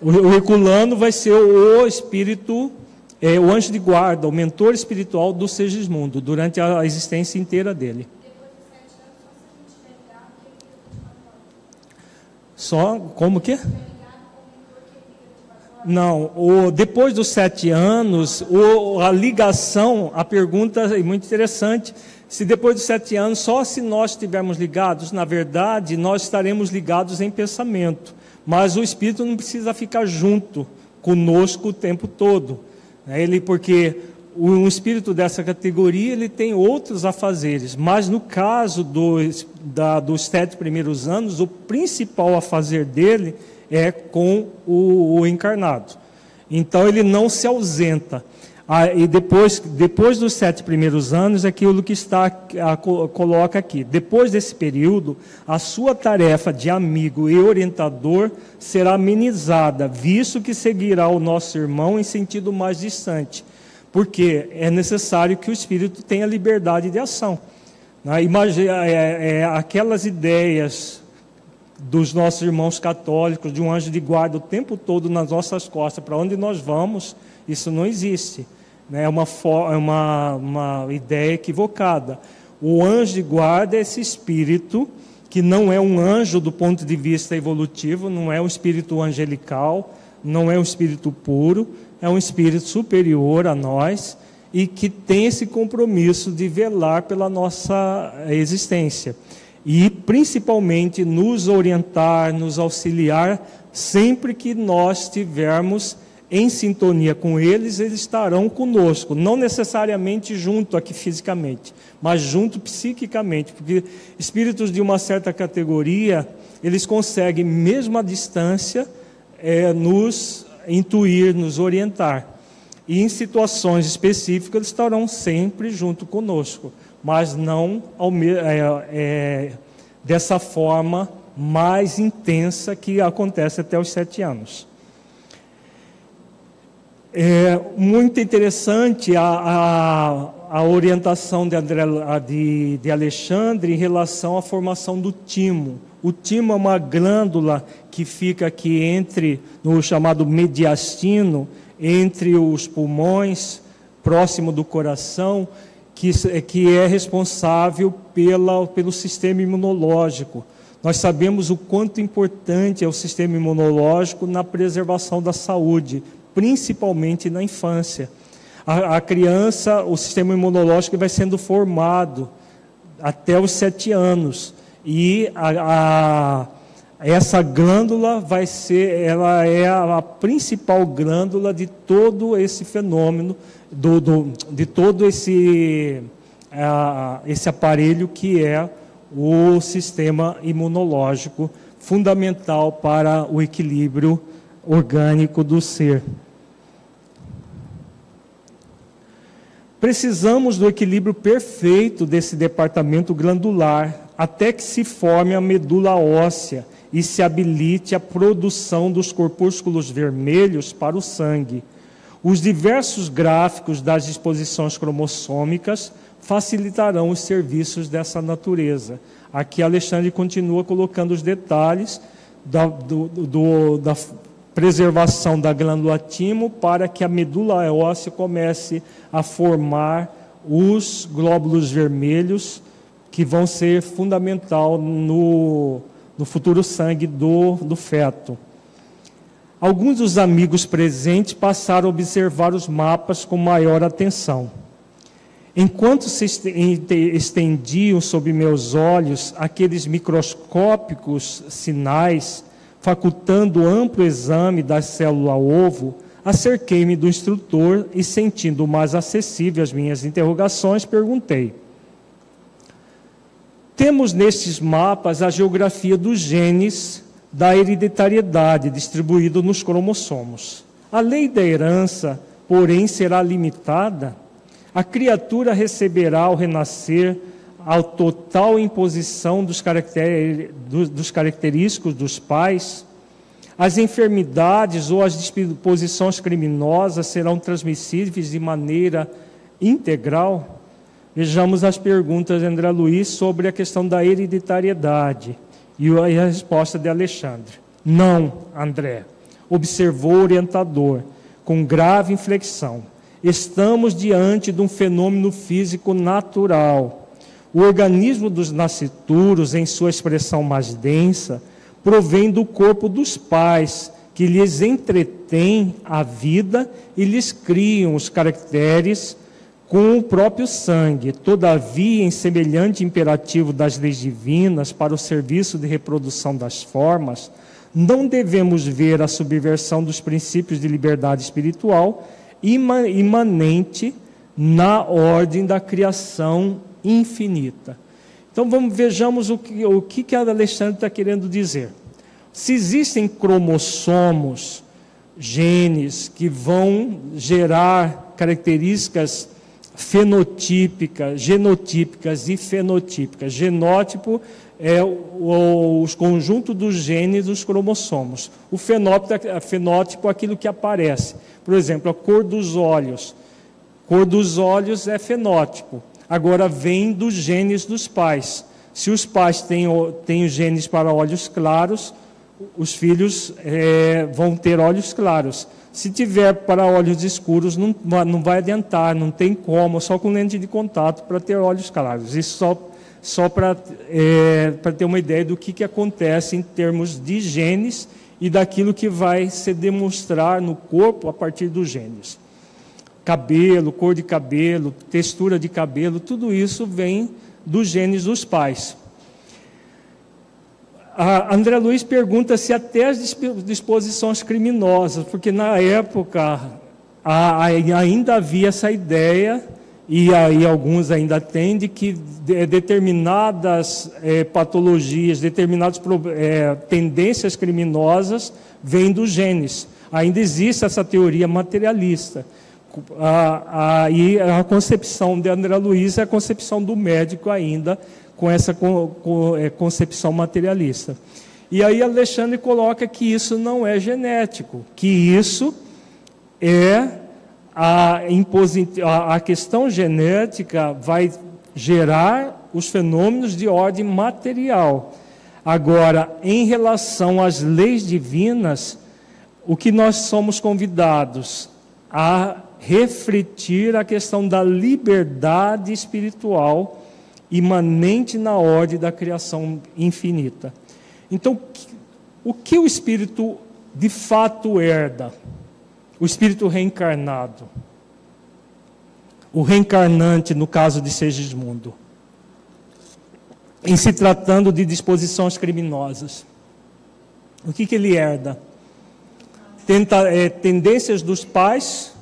O Herculano vai ser o espírito é o anjo de guarda, o mentor espiritual do Segismundo, durante a existência inteira dele. Só, como que? Não, o, depois dos sete anos, o, a ligação, a pergunta é muito interessante. Se depois dos sete anos, só se nós estivermos ligados, na verdade, nós estaremos ligados em pensamento. Mas o Espírito não precisa ficar junto conosco o tempo todo. Né? Ele, porque um espírito dessa categoria ele tem outros afazeres, mas no caso do, da, dos sete primeiros anos, o principal afazer dele é com o, o encarnado. Então ele não se ausenta. Ah, e depois, depois dos sete primeiros anos, é aquilo que está a, coloca aqui. Depois desse período, a sua tarefa de amigo e orientador será amenizada, visto que seguirá o nosso irmão em sentido mais distante, porque é necessário que o espírito tenha liberdade de ação. Né? Imagina, é, é, aquelas ideias dos nossos irmãos católicos, de um anjo de guarda o tempo todo nas nossas costas, para onde nós vamos, isso não existe. Né? É uma, é uma, uma ideia equivocada. O anjo de guarda é esse espírito que não é um anjo do ponto de vista evolutivo, não é um espírito angelical, não é um espírito puro, é um espírito superior a nós e que tem esse compromisso de velar pela nossa existência e principalmente nos orientar, nos auxiliar sempre que nós estivermos em sintonia com eles, eles estarão conosco, não necessariamente junto aqui fisicamente, mas junto psiquicamente, porque espíritos de uma certa categoria, eles conseguem, mesmo à distância, é, nos intuir, nos orientar. E em situações específicas, eles estarão sempre junto conosco, mas não é, é, dessa forma mais intensa que acontece até os sete anos. É muito interessante a, a, a orientação de, André, de, de Alexandre em relação à formação do timo. O timo é uma glândula que fica aqui entre, no chamado mediastino, entre os pulmões, próximo do coração, que, que é responsável pela, pelo sistema imunológico. Nós sabemos o quanto importante é o sistema imunológico na preservação da saúde, principalmente na infância. A, a criança, o sistema imunológico vai sendo formado até os sete anos e a, a, essa glândula vai ser, ela é a, principal glândula de todo esse fenômeno, do, do, de todo esse esse aparelho que é o sistema imunológico, fundamental para o equilíbrio orgânico do ser. Precisamos do equilíbrio perfeito desse departamento glandular até que se forme a medula óssea e se habilite a produção dos corpúsculos vermelhos para o sangue. Os diversos gráficos das disposições cromossômicas facilitarão os serviços dessa natureza. Aqui Alexandre continua colocando os detalhes da, do, do, da preservação da glândula timo para que a medula óssea comece a formar os glóbulos vermelhos que vão ser fundamental no, no futuro sangue do, do feto. Alguns dos amigos presentes passaram a observar os mapas com maior atenção. Enquanto se estendiam sob meus olhos aqueles microscópicos sinais facultando amplo exame da célula-ovo, acerquei-me do instrutor e, sentindo mais acessível as minhas interrogações, perguntei: Temos nestes mapas a geografia dos genes da hereditariedade distribuído nos cromossomos. A lei da herança, porém, será limitada. A criatura receberá ao renascer a total imposição dos, caracter, dos característicos dos pais, as enfermidades ou as disposições criminosas serão transmissíveis de maneira integral? Vejamos as perguntas de André Luiz sobre a questão da hereditariedade e a resposta de Alexandre. Não, André, observou o orientador, com grave inflexão. Estamos diante de um fenômeno físico natural o organismo dos nascituros, em sua expressão mais densa, provém do corpo dos pais, que lhes entretém a vida e lhes criam os caracteres com o próprio sangue. Todavia, em semelhante imperativo das leis divinas para o serviço de reprodução das formas, não devemos ver a subversão dos princípios de liberdade espiritual imanente na ordem da criação infinita. Então vamos vejamos o que, o que, que Alexandre está querendo dizer. Se existem cromossomos, genes que vão gerar características fenotípicas, genotípicas e fenotípicas. Genótipo é o, os conjuntos dos genes dos cromossomos. O fenótipo, fenótipo é aquilo que aparece. Por exemplo, a cor dos olhos. Cor dos olhos é fenótipo agora vem dos genes dos pais. Se os pais têm, têm genes para olhos claros, os filhos é, vão ter olhos claros. Se tiver para olhos escuros, não, não vai adiantar, não tem como, só com lente de contato para ter olhos claros. Isso só, só para é, ter uma ideia do que, que acontece em termos de genes e daquilo que vai se demonstrar no corpo a partir dos genes cabelo, cor de cabelo, textura de cabelo, tudo isso vem dos genes dos pais. A André Luiz pergunta se até as disposições criminosas, porque na época ainda havia essa ideia, e aí alguns ainda têm, de que determinadas é, patologias, determinadas é, tendências criminosas vêm dos genes. Ainda existe essa teoria materialista. A, a, e a concepção de André Luiz é a concepção do médico ainda, com essa é, concepção materialista. E aí Alexandre coloca que isso não é genético, que isso é a, a questão genética vai gerar os fenômenos de ordem material. Agora, em relação às leis divinas, o que nós somos convidados a refletir a questão da liberdade espiritual imanente na ordem da criação infinita. Então, o que o espírito de fato herda? O espírito reencarnado. O reencarnante, no caso de Segismundo. Em se tratando de disposições criminosas. O que, que ele herda? Tenta, é, tendências dos pais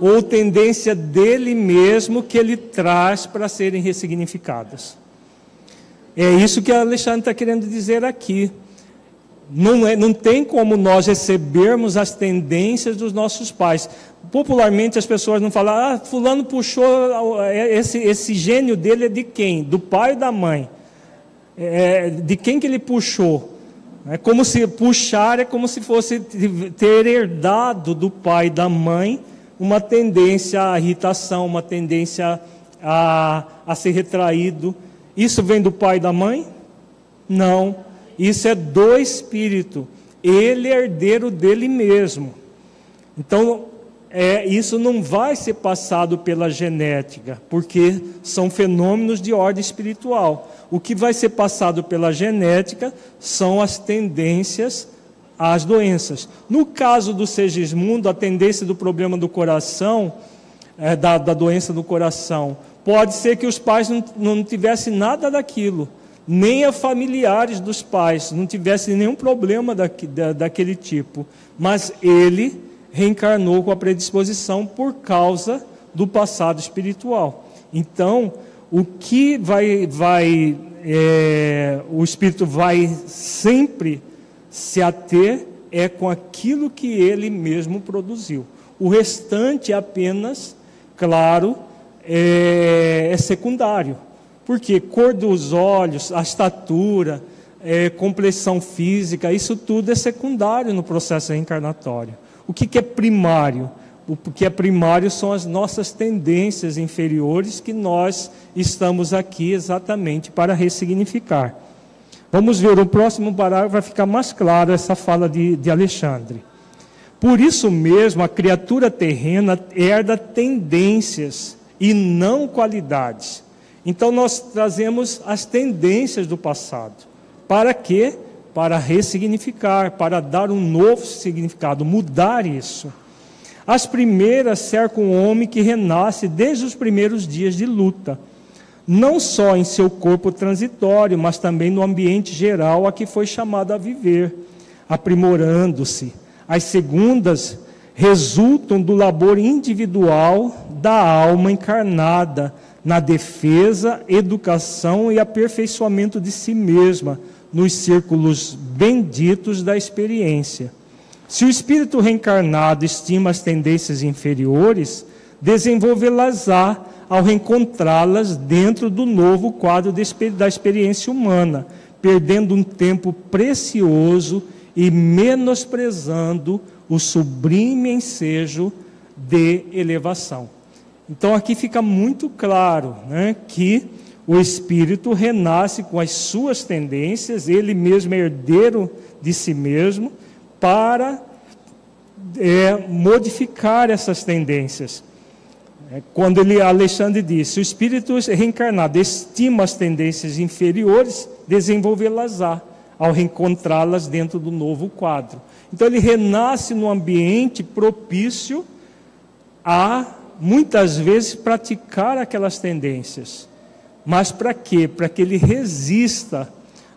ou tendência dele mesmo que ele traz para serem ressignificadas. É isso que Alexandre está querendo dizer aqui. Não, é, não tem como nós recebermos as tendências dos nossos pais. Popularmente as pessoas não falam, ah, fulano puxou, é, esse, esse gênio dele é de quem? Do pai ou da mãe? É, de quem que ele puxou? É como se puxar é como se fosse ter herdado do pai e da mãe uma tendência à irritação, uma tendência a, a ser retraído. Isso vem do pai e da mãe? Não. Isso é do espírito. Ele é herdeiro dele mesmo. Então, é, isso não vai ser passado pela genética, porque são fenômenos de ordem espiritual. O que vai ser passado pela genética são as tendências às doenças. No caso do Segismundo, a tendência do problema do coração, é, da, da, doença do coração, pode ser que os pais não, não tivessem nada daquilo, nem a familiares dos pais não tivessem nenhum problema da, da, daquele tipo, mas ele reencarnou com a predisposição por causa do passado espiritual. Então, o que vai, vai é, o espírito vai sempre se ater é com aquilo que ele mesmo produziu. O restante é apenas, claro, é, é secundário. Porque cor dos olhos, a estatura, é, complexão física, isso tudo é secundário no processo reencarnatório. O que, que é primário? O que é primário são as nossas tendências inferiores que nós estamos aqui exatamente para ressignificar. Vamos ver, o próximo parágrafo vai ficar mais claro essa fala de, de Alexandre. Por isso mesmo, a criatura terrena herda tendências e não qualidades. Então, nós trazemos as tendências do passado. Para quê? Para ressignificar, para dar um novo significado, mudar isso. As primeiras cercam o homem que renasce desde os primeiros dias de luta não só em seu corpo transitório, mas também no ambiente geral a que foi chamado a viver, aprimorando-se. As segundas resultam do labor individual da alma encarnada na defesa, educação e aperfeiçoamento de si mesma nos círculos benditos da experiência. Se o espírito reencarnado estima as tendências inferiores, desenvolvê-las-á ao reencontrá-las dentro do novo quadro da experiência humana, perdendo um tempo precioso e menosprezando o sublime ensejo de elevação. Então aqui fica muito claro né, que o espírito renasce com as suas tendências, ele mesmo é herdeiro de si mesmo, para é, modificar essas tendências. É, quando ele, Alexandre disse, o espírito reencarnado estima as tendências inferiores, desenvolvê-las-á, ao reencontrá-las dentro do novo quadro. Então ele renasce num ambiente propício a, muitas vezes, praticar aquelas tendências. Mas para quê? Para que ele resista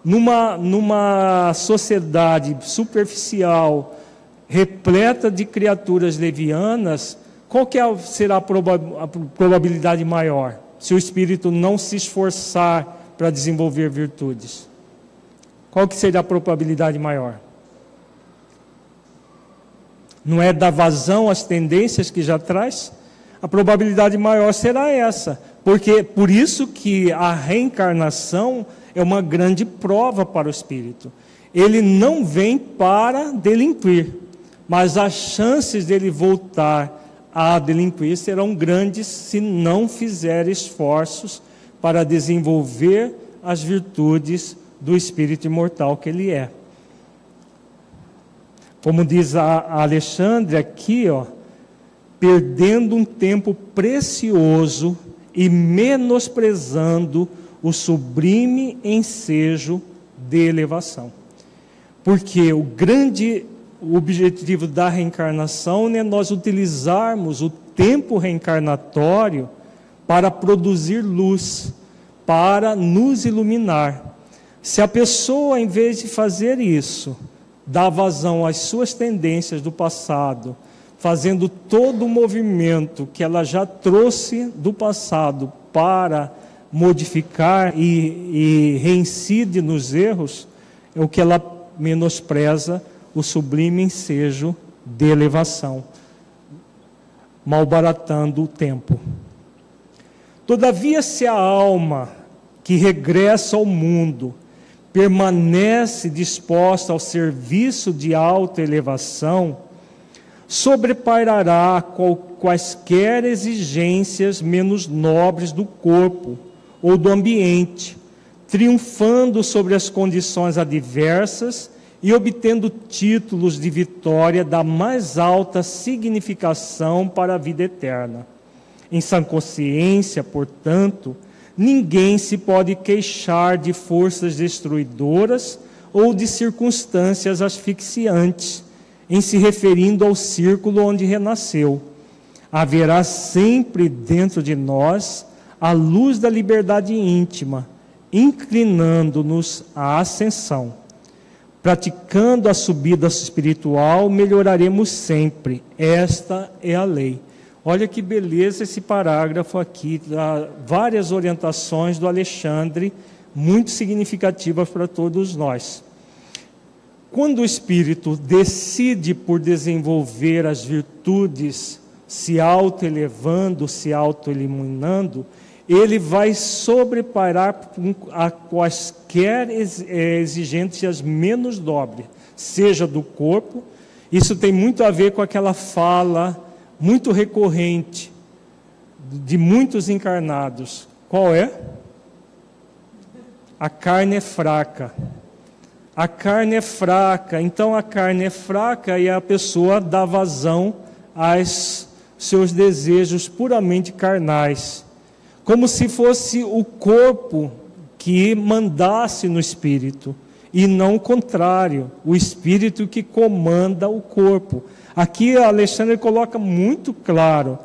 numa, numa sociedade superficial, repleta de criaturas levianas, qual que é, será a, proba a probabilidade maior se o espírito não se esforçar para desenvolver virtudes? Qual que seria a probabilidade maior? Não é dar vazão às tendências que já traz? A probabilidade maior será essa, porque por isso que a reencarnação é uma grande prova para o espírito. Ele não vem para delinquir, mas as chances dele voltar a delinquir serão grandes se não fizer esforços para desenvolver as virtudes do espírito imortal que ele é. Como diz a Alexandre aqui, ó, perdendo um tempo precioso e menosprezando o sublime ensejo de elevação. Porque o grande o objetivo da reencarnação é nós utilizarmos o tempo reencarnatório para produzir luz, para nos iluminar. Se a pessoa, em vez de fazer isso, dá vazão às suas tendências do passado, fazendo todo o movimento que ela já trouxe do passado para modificar e, e reincide nos erros, é o que ela menospreza o sublime ensejo de elevação, malbaratando o tempo. Todavia, se a alma que regressa ao mundo permanece disposta ao serviço de alta elevação, sobrepairará quaisquer exigências menos nobres do corpo ou do ambiente, triunfando sobre as condições adversas e obtendo títulos de vitória da mais alta significação para a vida eterna. Em sã consciência, portanto, ninguém se pode queixar de forças destruidoras ou de circunstâncias asfixiantes em se referindo ao círculo onde renasceu. Haverá sempre dentro de nós a luz da liberdade íntima, inclinando-nos à ascensão. Praticando a subida espiritual, melhoraremos sempre. Esta é a lei. Olha que beleza esse parágrafo aqui, dá várias orientações do Alexandre, muito significativas para todos nós. Quando o espírito decide por desenvolver as virtudes, se auto-elevando, se auto-eliminando, ele vai sobreparar a quaisquer eh, exigências menos nobres, seja do corpo. Isso tem muito a ver com aquela fala muito recorrente de muitos encarnados. Qual é? A carne é fraca. A carne é fraca, então a carne é fraca e a pessoa dá vazão aos seus desejos puramente carnais, como se fosse o corpo que mandasse no espírito e não o contrário, o espírito que comanda o corpo. Aqui Alexandre coloca muito claro: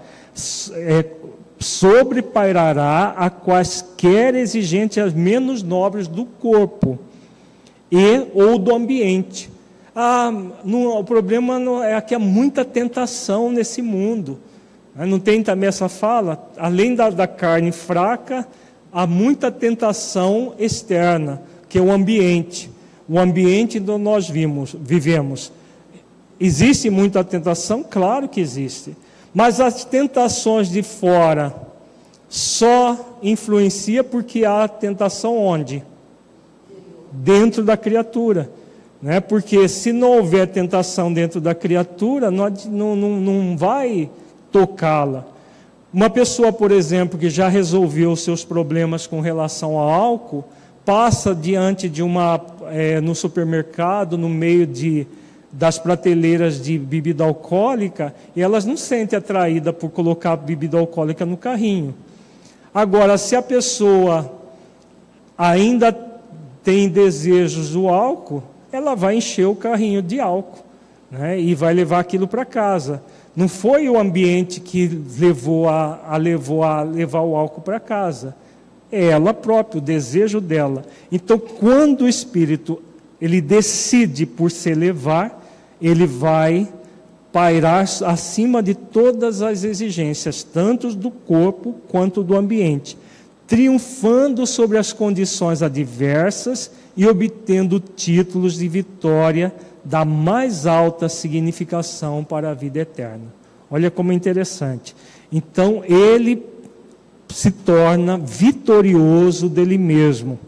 é, sobrepairará a quaisquer exigências menos nobres do corpo e ou do ambiente. Ah, não, o problema não, é que há muita tentação nesse mundo. Né? Não tem também essa fala? Além da, da carne fraca, há muita tentação externa, que é o ambiente. O ambiente onde nós vimos, vivemos. Existe muita tentação? Claro que existe. Mas as tentações de fora só influencia porque há tentação onde? dentro da criatura. Né? Porque se não houver tentação dentro da criatura, não, não, não vai tocá-la. Uma pessoa, por exemplo, que já resolveu seus problemas com relação ao álcool, passa diante de uma, é, no supermercado, no meio de, das prateleiras de bebida alcoólica, e elas não sentem atraída por colocar bebida alcoólica no carrinho. Agora, se a pessoa ainda tem desejos do álcool, ela vai encher o carrinho de álcool né, e vai levar aquilo para casa. Não foi o ambiente que levou a, a levou a levar o álcool para casa. É ela própria, o desejo dela. Então, quando o espírito ele decide por se elevar, ele vai pairar acima de todas as exigências, tanto do corpo quanto do ambiente triunfando sobre as condições adversas e obtendo títulos de vitória da mais alta significação para a vida eterna. Olha como é interessante. Então, ele se torna vitorioso dele mesmo.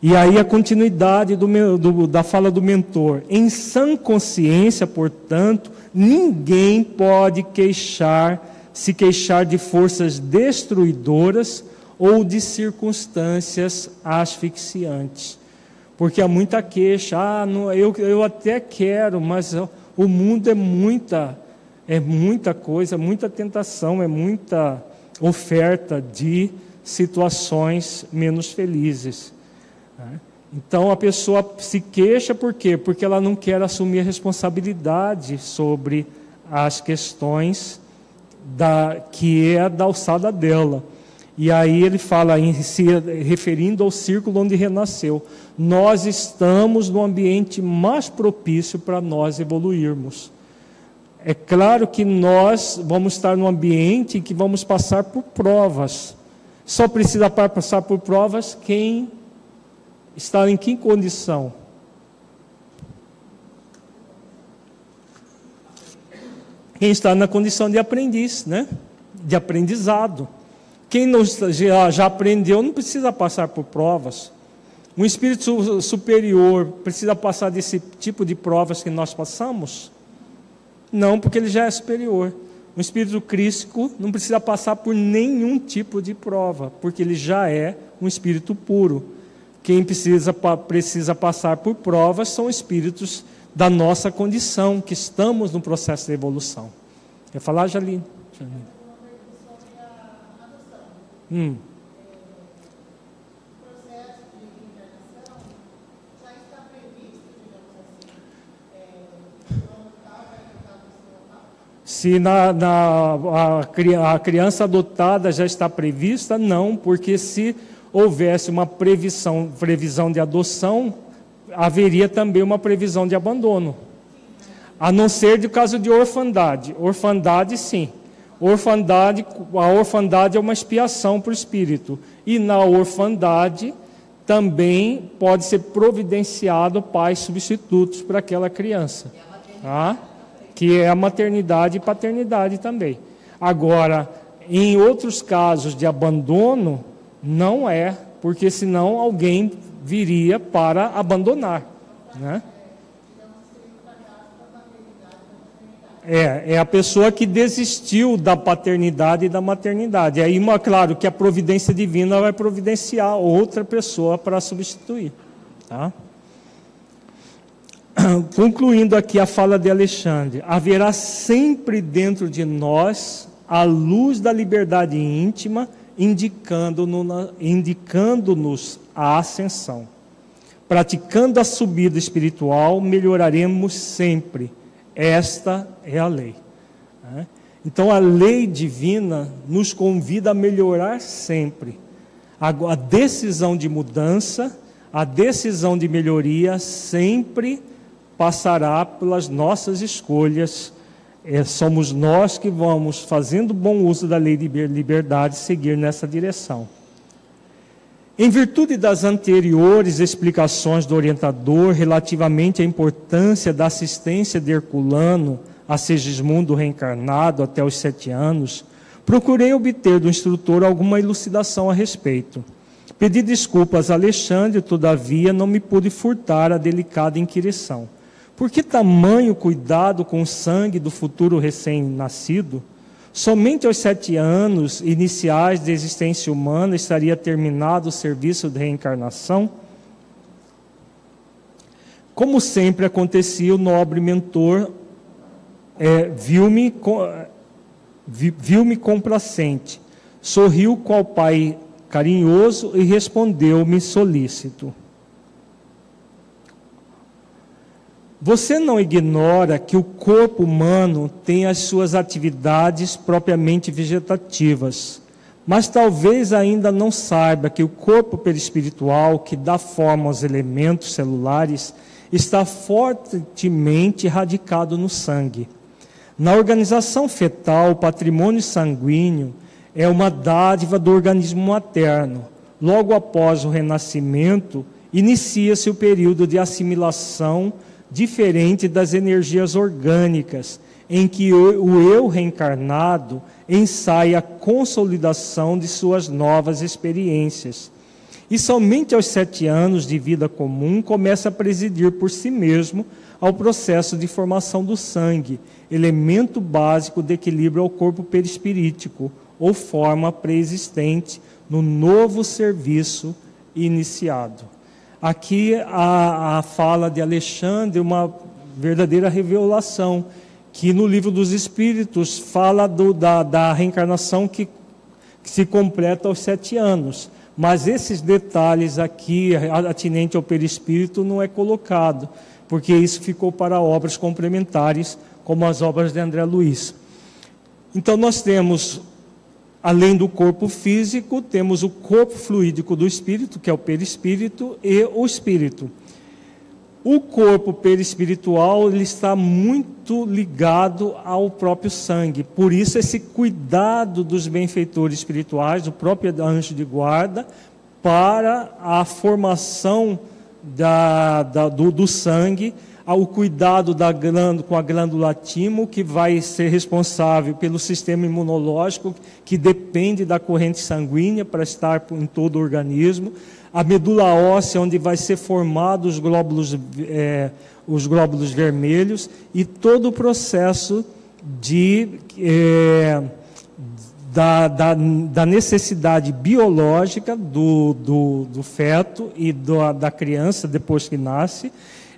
E aí a continuidade do, do, da fala do mentor. Em sã consciência, portanto, ninguém pode queixar, se queixar de forças destruidoras ou de circunstâncias asfixiantes. Porque há muita queixa, ah, não, eu, eu até quero, mas o mundo é muita, é muita coisa, muita tentação, é muita oferta de situações menos felizes. Né? Então a pessoa se queixa por quê? Porque ela não quer assumir a responsabilidade sobre as questões da, que é da alçada dela. E aí ele fala, em, se referindo ao círculo onde renasceu, nós estamos no ambiente mais propício para nós evoluirmos. É claro que nós vamos estar num ambiente que vamos passar por provas. Só precisa passar por provas quem está em que condição? Quem está na condição de aprendiz, né? De aprendizado. Quem não, já, já aprendeu não precisa passar por provas. Um espírito superior precisa passar desse tipo de provas que nós passamos? Não, porque ele já é superior. Um espírito crístico não precisa passar por nenhum tipo de prova, porque ele já é um espírito puro. Quem precisa, precisa passar por provas são espíritos da nossa condição, que estamos no processo de evolução. Quer falar, Jaline? Jaline. Hum. Se na, na a, a, criança adotada já está prevista, não, porque se houvesse uma previsão, previsão de adoção, haveria também uma previsão de abandono. A não ser de caso de orfandade. Orfandade, sim. Orfandade, a orfandade é uma expiação para o espírito. E na orfandade também pode ser providenciado pais substitutos para aquela criança. Tá? que é a maternidade e paternidade também. Agora, em outros casos de abandono, não é, porque senão alguém viria para abandonar. Né? É, é a pessoa que desistiu da paternidade e da maternidade. Aí, claro que a providência divina vai providenciar outra pessoa para substituir. Tá? concluindo aqui a fala de Alexandre, haverá sempre dentro de nós a luz da liberdade íntima, indicando-nos indicando a ascensão. Praticando a subida espiritual, melhoraremos sempre. Esta é a lei. Né? Então, a lei divina nos convida a melhorar sempre. A decisão de mudança, a decisão de melhoria sempre passará pelas nossas escolhas. É, somos nós que vamos, fazendo bom uso da lei de liberdade, seguir nessa direção. Em virtude das anteriores explicações do orientador relativamente à importância da assistência de Herculano a Segismundo reencarnado até os sete anos, procurei obter do instrutor alguma elucidação a respeito. Pedi desculpas a Alexandre, todavia não me pude furtar a delicada inquirição. Por que tamanho cuidado com o sangue do futuro recém-nascido? Somente aos sete anos iniciais de existência humana estaria terminado o serviço de reencarnação? Como sempre acontecia, o nobre mentor é, viu-me viu complacente, sorriu qual pai carinhoso e respondeu-me solícito. Você não ignora que o corpo humano tem as suas atividades propriamente vegetativas, mas talvez ainda não saiba que o corpo perispiritual, que dá forma aos elementos celulares, está fortemente radicado no sangue. Na organização fetal, o patrimônio sanguíneo é uma dádiva do organismo materno. Logo após o renascimento, inicia-se o período de assimilação diferente das energias orgânicas, em que o eu reencarnado ensaia a consolidação de suas novas experiências. E somente aos sete anos de vida comum começa a presidir por si mesmo ao processo de formação do sangue, elemento básico de equilíbrio ao corpo perispirítico, ou forma preexistente no novo serviço iniciado. Aqui a, a fala de Alexandre, uma verdadeira revelação, que no livro dos Espíritos fala do, da, da, reencarnação que, que, se completa aos sete anos. Mas esses detalhes aqui, atinente ao perispírito, não é colocado, porque isso ficou para obras complementares, como as obras de André Luiz. Então, nós temos Além do corpo físico, temos o corpo fluídico do espírito, que é o perispírito, e o espírito. o corpo perispiritual ele está muito ligado ao próprio sangue. Por isso, esse cuidado dos benfeitores espirituais, do próprio anjo de guarda, para a formação da, da, do, do, sangue, o cuidado da glândula, com a glândula timo, que vai ser responsável pelo sistema imunológico, que depende da corrente sanguínea para estar em todo o organismo a medula óssea, onde vai ser formado os glóbulos, é, os glóbulos vermelhos, e todo o processo de, é, da, da, da, necessidade biológica do, do, do feto e da criança depois que nasce.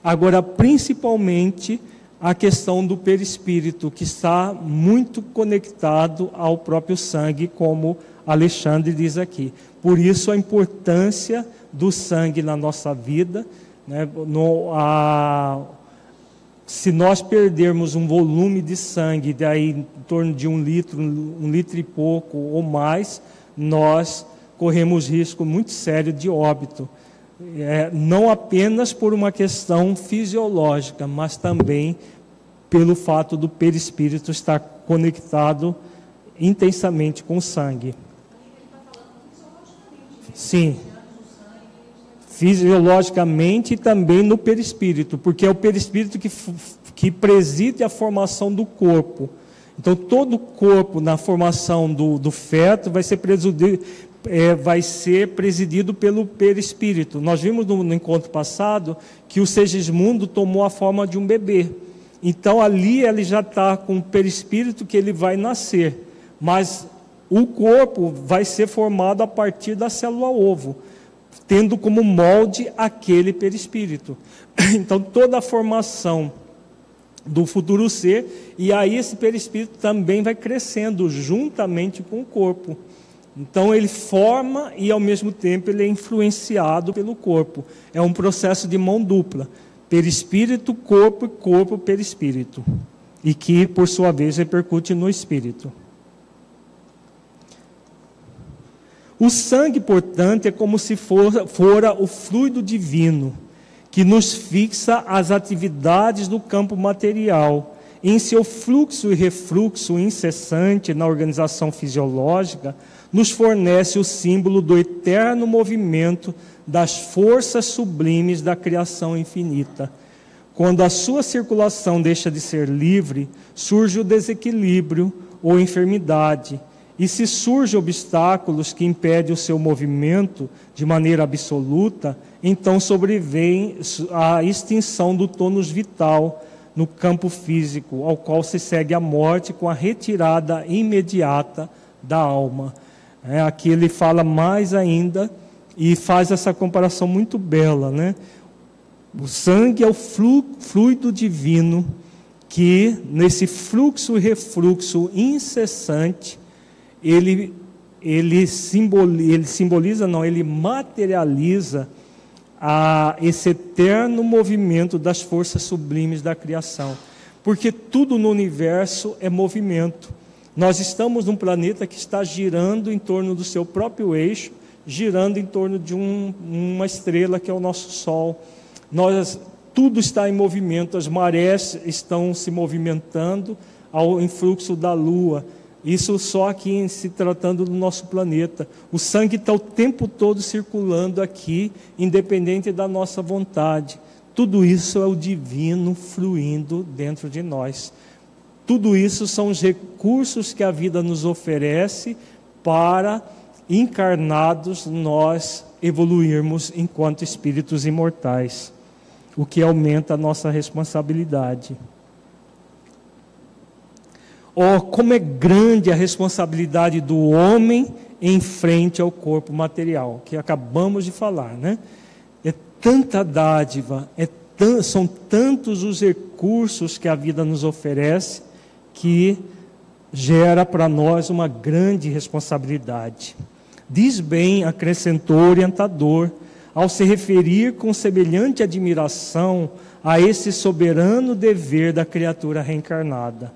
Agora, principalmente, a questão do perispírito, que está muito conectado ao próprio sangue, como Alexandre diz aqui. Por isso a importância do sangue na nossa vida. Né? No, a, se nós perdermos um volume de sangue, daí em torno de um litro, um litro e pouco ou mais, nós corremos risco muito sério de óbito. É, não apenas por uma questão fisiológica, mas também pelo fato do perispírito estar conectado intensamente com o sangue. Sim. Fisiologicamente e também no perispírito, porque é o perispírito que, que preside a formação do corpo. Então, todo o corpo na formação do, do feto vai ser, é, vai ser presidido pelo perispírito. Nós vimos no, no encontro passado que o Segismundo tomou a forma de um bebê. Então, ali ele já está com o perispírito que ele vai nascer. Mas o corpo vai ser formado a partir da célula ovo, tendo como molde aquele perispírito. Então, toda a formação do futuro ser, e aí esse perispírito também vai crescendo juntamente com o corpo. Então ele forma e ao mesmo tempo ele é influenciado pelo corpo. É um processo de mão dupla: perispírito, corpo e corpo, perispírito. E que por sua vez repercute no espírito. O sangue, portanto, é como se for, fora o fluido divino que nos fixa as atividades do campo material. Em seu fluxo e refluxo incessante na organização fisiológica, nos fornece o símbolo do eterno movimento das forças sublimes da criação infinita. Quando a sua circulação deixa de ser livre, surge o desequilíbrio ou enfermidade e se surgem obstáculos que impedem o seu movimento de maneira absoluta, então sobrevém a extinção do tônus vital no campo físico, ao qual se segue a morte com a retirada imediata da alma. É, aqui ele fala mais ainda e faz essa comparação muito bela, né? O sangue é o fluido divino que, nesse fluxo e refluxo incessante, ele, ele, simboliza, ele simboliza, não, ele materializa a, esse eterno movimento das forças sublimes da criação. Porque tudo no universo é movimento. Nós estamos num planeta que está girando em torno do seu próprio eixo, girando em torno de um, uma estrela que é o nosso Sol. Nós, tudo está em movimento, as marés estão se movimentando ao influxo da Lua. Isso só aqui em se tratando do nosso planeta. O sangue está o tempo todo circulando aqui, independente da nossa vontade. Tudo isso é o divino fluindo dentro de nós. Tudo isso são os recursos que a vida nos oferece para, encarnados, nós evoluirmos enquanto espíritos imortais, o que aumenta a nossa responsabilidade. Oh, como é grande a responsabilidade do homem em frente ao corpo material, que acabamos de falar, né? É tanta dádiva, é são tantos os recursos que a vida nos oferece que gera para nós uma grande responsabilidade. Diz bem, acrescentou o orientador, ao se referir com semelhante admiração a esse soberano dever da criatura reencarnada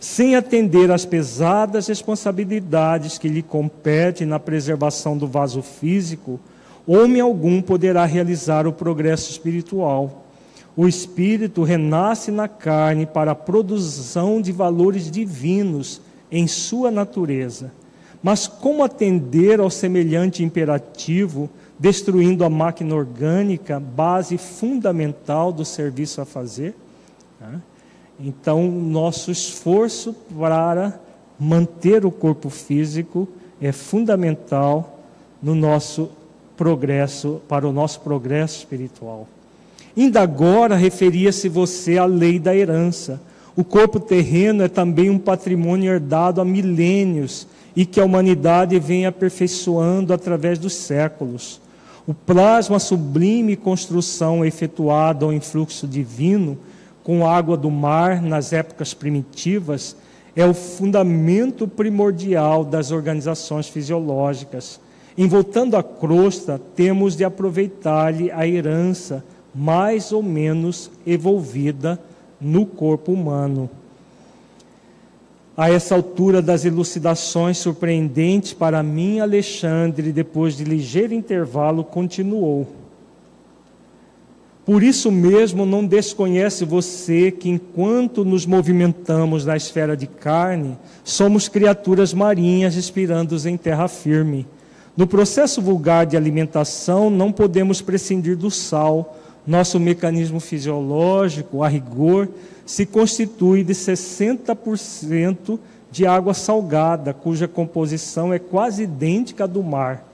sem atender às pesadas responsabilidades que lhe competem na preservação do vaso físico, homem algum poderá realizar o progresso espiritual. O espírito renasce na carne para a produção de valores divinos em sua natureza. Mas como atender ao semelhante imperativo, destruindo a máquina orgânica, base fundamental do serviço a fazer? Então, nosso esforço para manter o corpo físico é fundamental no nosso progresso, para o nosso progresso espiritual. Ainda agora referia-se você à lei da herança. O corpo terreno é também um patrimônio herdado há milênios e que a humanidade vem aperfeiçoando através dos séculos. O plasma sublime construção efetuada ao influxo divino com água do mar nas épocas primitivas é o fundamento primordial das organizações fisiológicas. Em voltando à crosta, temos de aproveitar-lhe a herança mais ou menos evolvida no corpo humano. A essa altura das elucidações surpreendentes para mim, Alexandre, depois de ligeiro intervalo, continuou. Por isso mesmo, não desconhece você que, enquanto nos movimentamos na esfera de carne, somos criaturas marinhas respirando em terra firme. No processo vulgar de alimentação, não podemos prescindir do sal, nosso mecanismo fisiológico, a rigor, se constitui de 60% de água salgada, cuja composição é quase idêntica à do mar,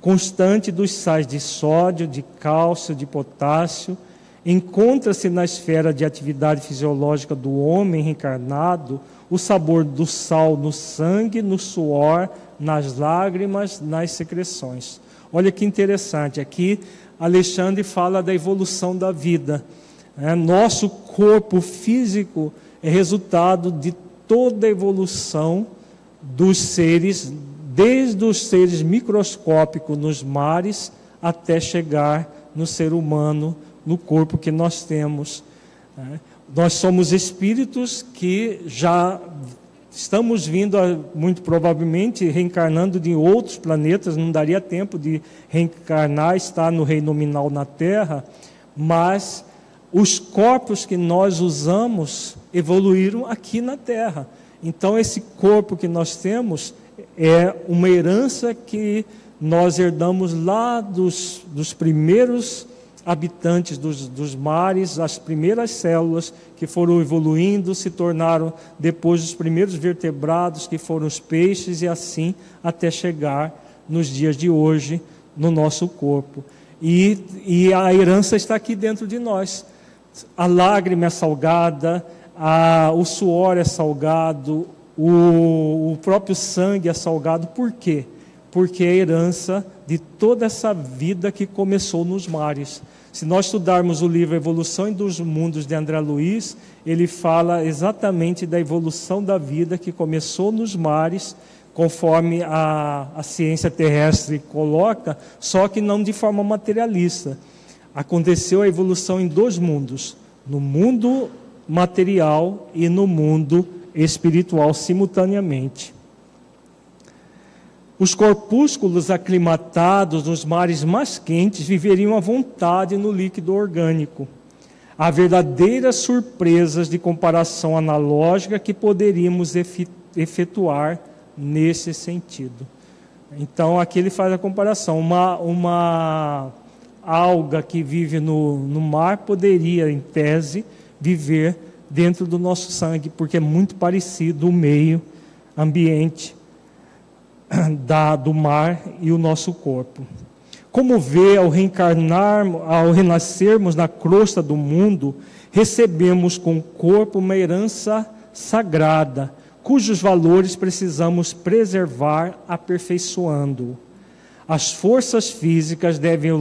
constante dos sais de sódio, de cálcio, de potássio, encontra-se na esfera de atividade fisiológica do homem reencarnado o sabor do sal no sangue, no suor, nas lágrimas, nas secreções. Olha que interessante, aqui Alexandre fala da evolução da vida. É, nosso corpo físico é resultado de toda a evolução dos seres, desde os seres microscópicos nos mares até chegar no ser humano, no corpo que nós temos. É, nós somos espíritos que já Estamos vindo, a, muito provavelmente, reencarnando de outros planetas, não daria tempo de reencarnar, estar no reino nominal na Terra, mas os corpos que nós usamos evoluíram aqui na Terra. Então, esse corpo que nós temos é uma herança que nós herdamos lá dos, dos primeiros habitantes dos, dos mares, as primeiras células que foram evoluindo, se tornaram depois os primeiros vertebrados, que foram os peixes, e assim até chegar nos dias de hoje no nosso corpo. E, e a herança está aqui dentro de nós. A lágrima é salgada, a, o suor é salgado, o, o próprio sangue é salgado. Por quê? Porque é a herança de toda essa vida que começou nos mares. Se nós estudarmos o livro Evolução dos Mundos de André Luiz, ele fala exatamente da evolução da vida que começou nos mares, conforme a, a ciência terrestre coloca, só que não de forma materialista. Aconteceu a evolução em dois mundos: no mundo material e no mundo espiritual simultaneamente. Os corpúsculos aclimatados nos mares mais quentes viveriam à vontade no líquido orgânico. Há verdadeiras surpresas de comparação analógica que poderíamos efetuar nesse sentido. Então, aqui ele faz a comparação. Uma, uma alga que vive no, no mar poderia, em tese, viver dentro do nosso sangue, porque é muito parecido o meio ambiente da, do mar e o nosso corpo. Como vê, ao reencarnar, ao renascermos na crosta do mundo, recebemos com o corpo uma herança sagrada, cujos valores precisamos preservar aperfeiçoando. As forças físicas devem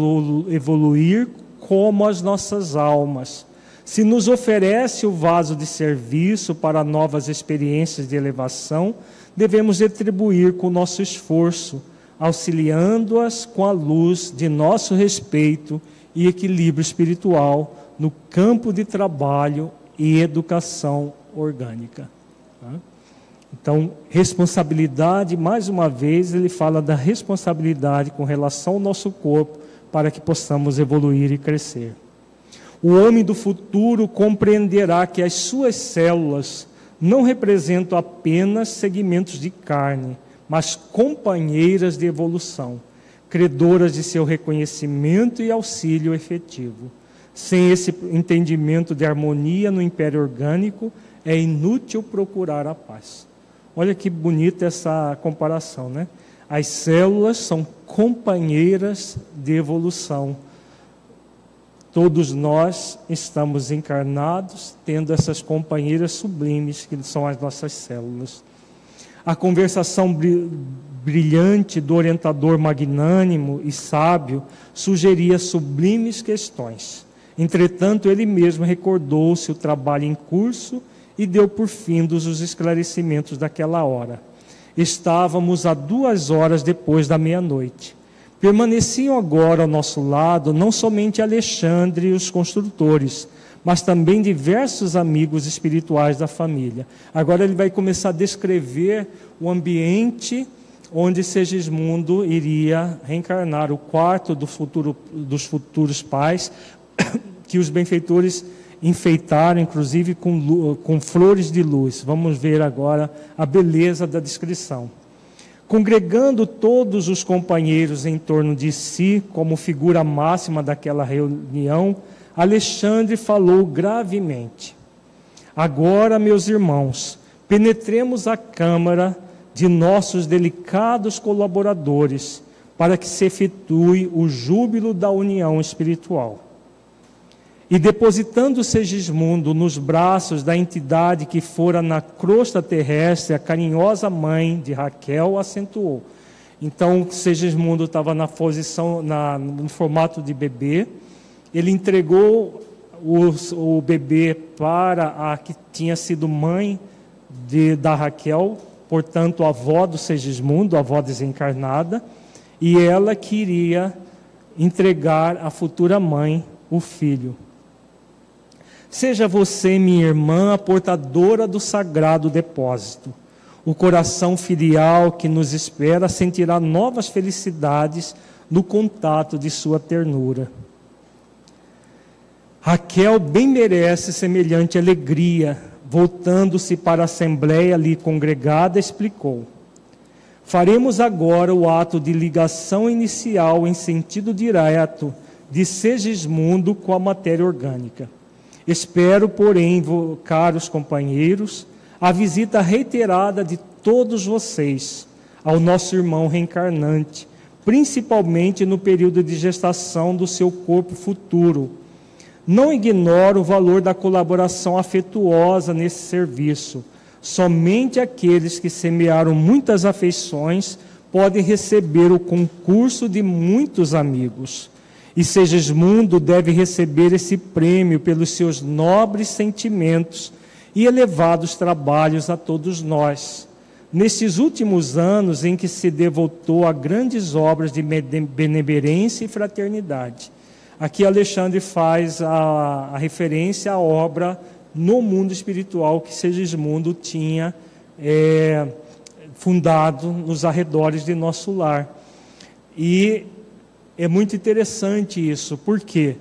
evoluir como as nossas almas. Se nos oferece o vaso de serviço para novas experiências de elevação, devemos retribuir com nosso esforço, auxiliando-as com a luz de nosso respeito e equilíbrio espiritual no campo de trabalho e educação orgânica. Tá? Então, responsabilidade, mais uma vez, ele fala da responsabilidade com relação ao nosso corpo para que possamos evoluir e crescer. O homem do futuro compreenderá que as suas células não representam apenas segmentos de carne, mas companheiras de evolução, credoras de seu reconhecimento e auxílio efetivo. Sem esse entendimento de harmonia no império orgânico, é inútil procurar a paz. Olha que bonita essa comparação, né? As células são companheiras de evolução. Todos nós estamos encarnados tendo essas companheiras sublimes que são as nossas células. A conversação brilhante do orientador magnânimo e sábio sugeria sublimes questões. Entretanto, ele mesmo recordou-se o trabalho em curso e deu por findos os esclarecimentos daquela hora. Estávamos a duas horas depois da meia-noite. Permaneciam agora ao nosso lado não somente Alexandre e os construtores, mas também diversos amigos espirituais da família. Agora ele vai começar a descrever o ambiente onde Segismundo iria reencarnar, o quarto do futuro, dos futuros pais, que os benfeitores enfeitaram, inclusive com, com flores de luz. Vamos ver agora a beleza da descrição. Congregando todos os companheiros em torno de si, como figura máxima daquela reunião, Alexandre falou gravemente: Agora, meus irmãos, penetremos a câmara de nossos delicados colaboradores, para que se efetue o júbilo da união espiritual. E depositando Segismundo nos braços da entidade que fora na crosta terrestre, a carinhosa mãe de Raquel acentuou. Então, Segismundo estava na posição, na, no formato de bebê. Ele entregou o, o bebê para a que tinha sido mãe de, da Raquel, portanto, a avó do Segismundo, a avó desencarnada, e ela queria entregar à futura mãe o filho. Seja você, minha irmã, a portadora do sagrado depósito. O coração filial que nos espera sentirá novas felicidades no contato de sua ternura. Raquel bem merece semelhante alegria. Voltando-se para a assembleia ali congregada, explicou: Faremos agora o ato de ligação inicial em sentido direto de Segismundo com a matéria orgânica. Espero, porém, caros companheiros, a visita reiterada de todos vocês ao nosso irmão reencarnante, principalmente no período de gestação do seu corpo futuro. Não ignoro o valor da colaboração afetuosa nesse serviço. Somente aqueles que semearam muitas afeições podem receber o concurso de muitos amigos. E Segismundo deve receber esse prêmio pelos seus nobres sentimentos e elevados trabalhos a todos nós. Nesses últimos anos em que se devotou a grandes obras de benemerência e fraternidade. Aqui Alexandre faz a, a referência à obra no mundo espiritual que Segismundo tinha é, fundado nos arredores de nosso lar. E é muito interessante isso, porque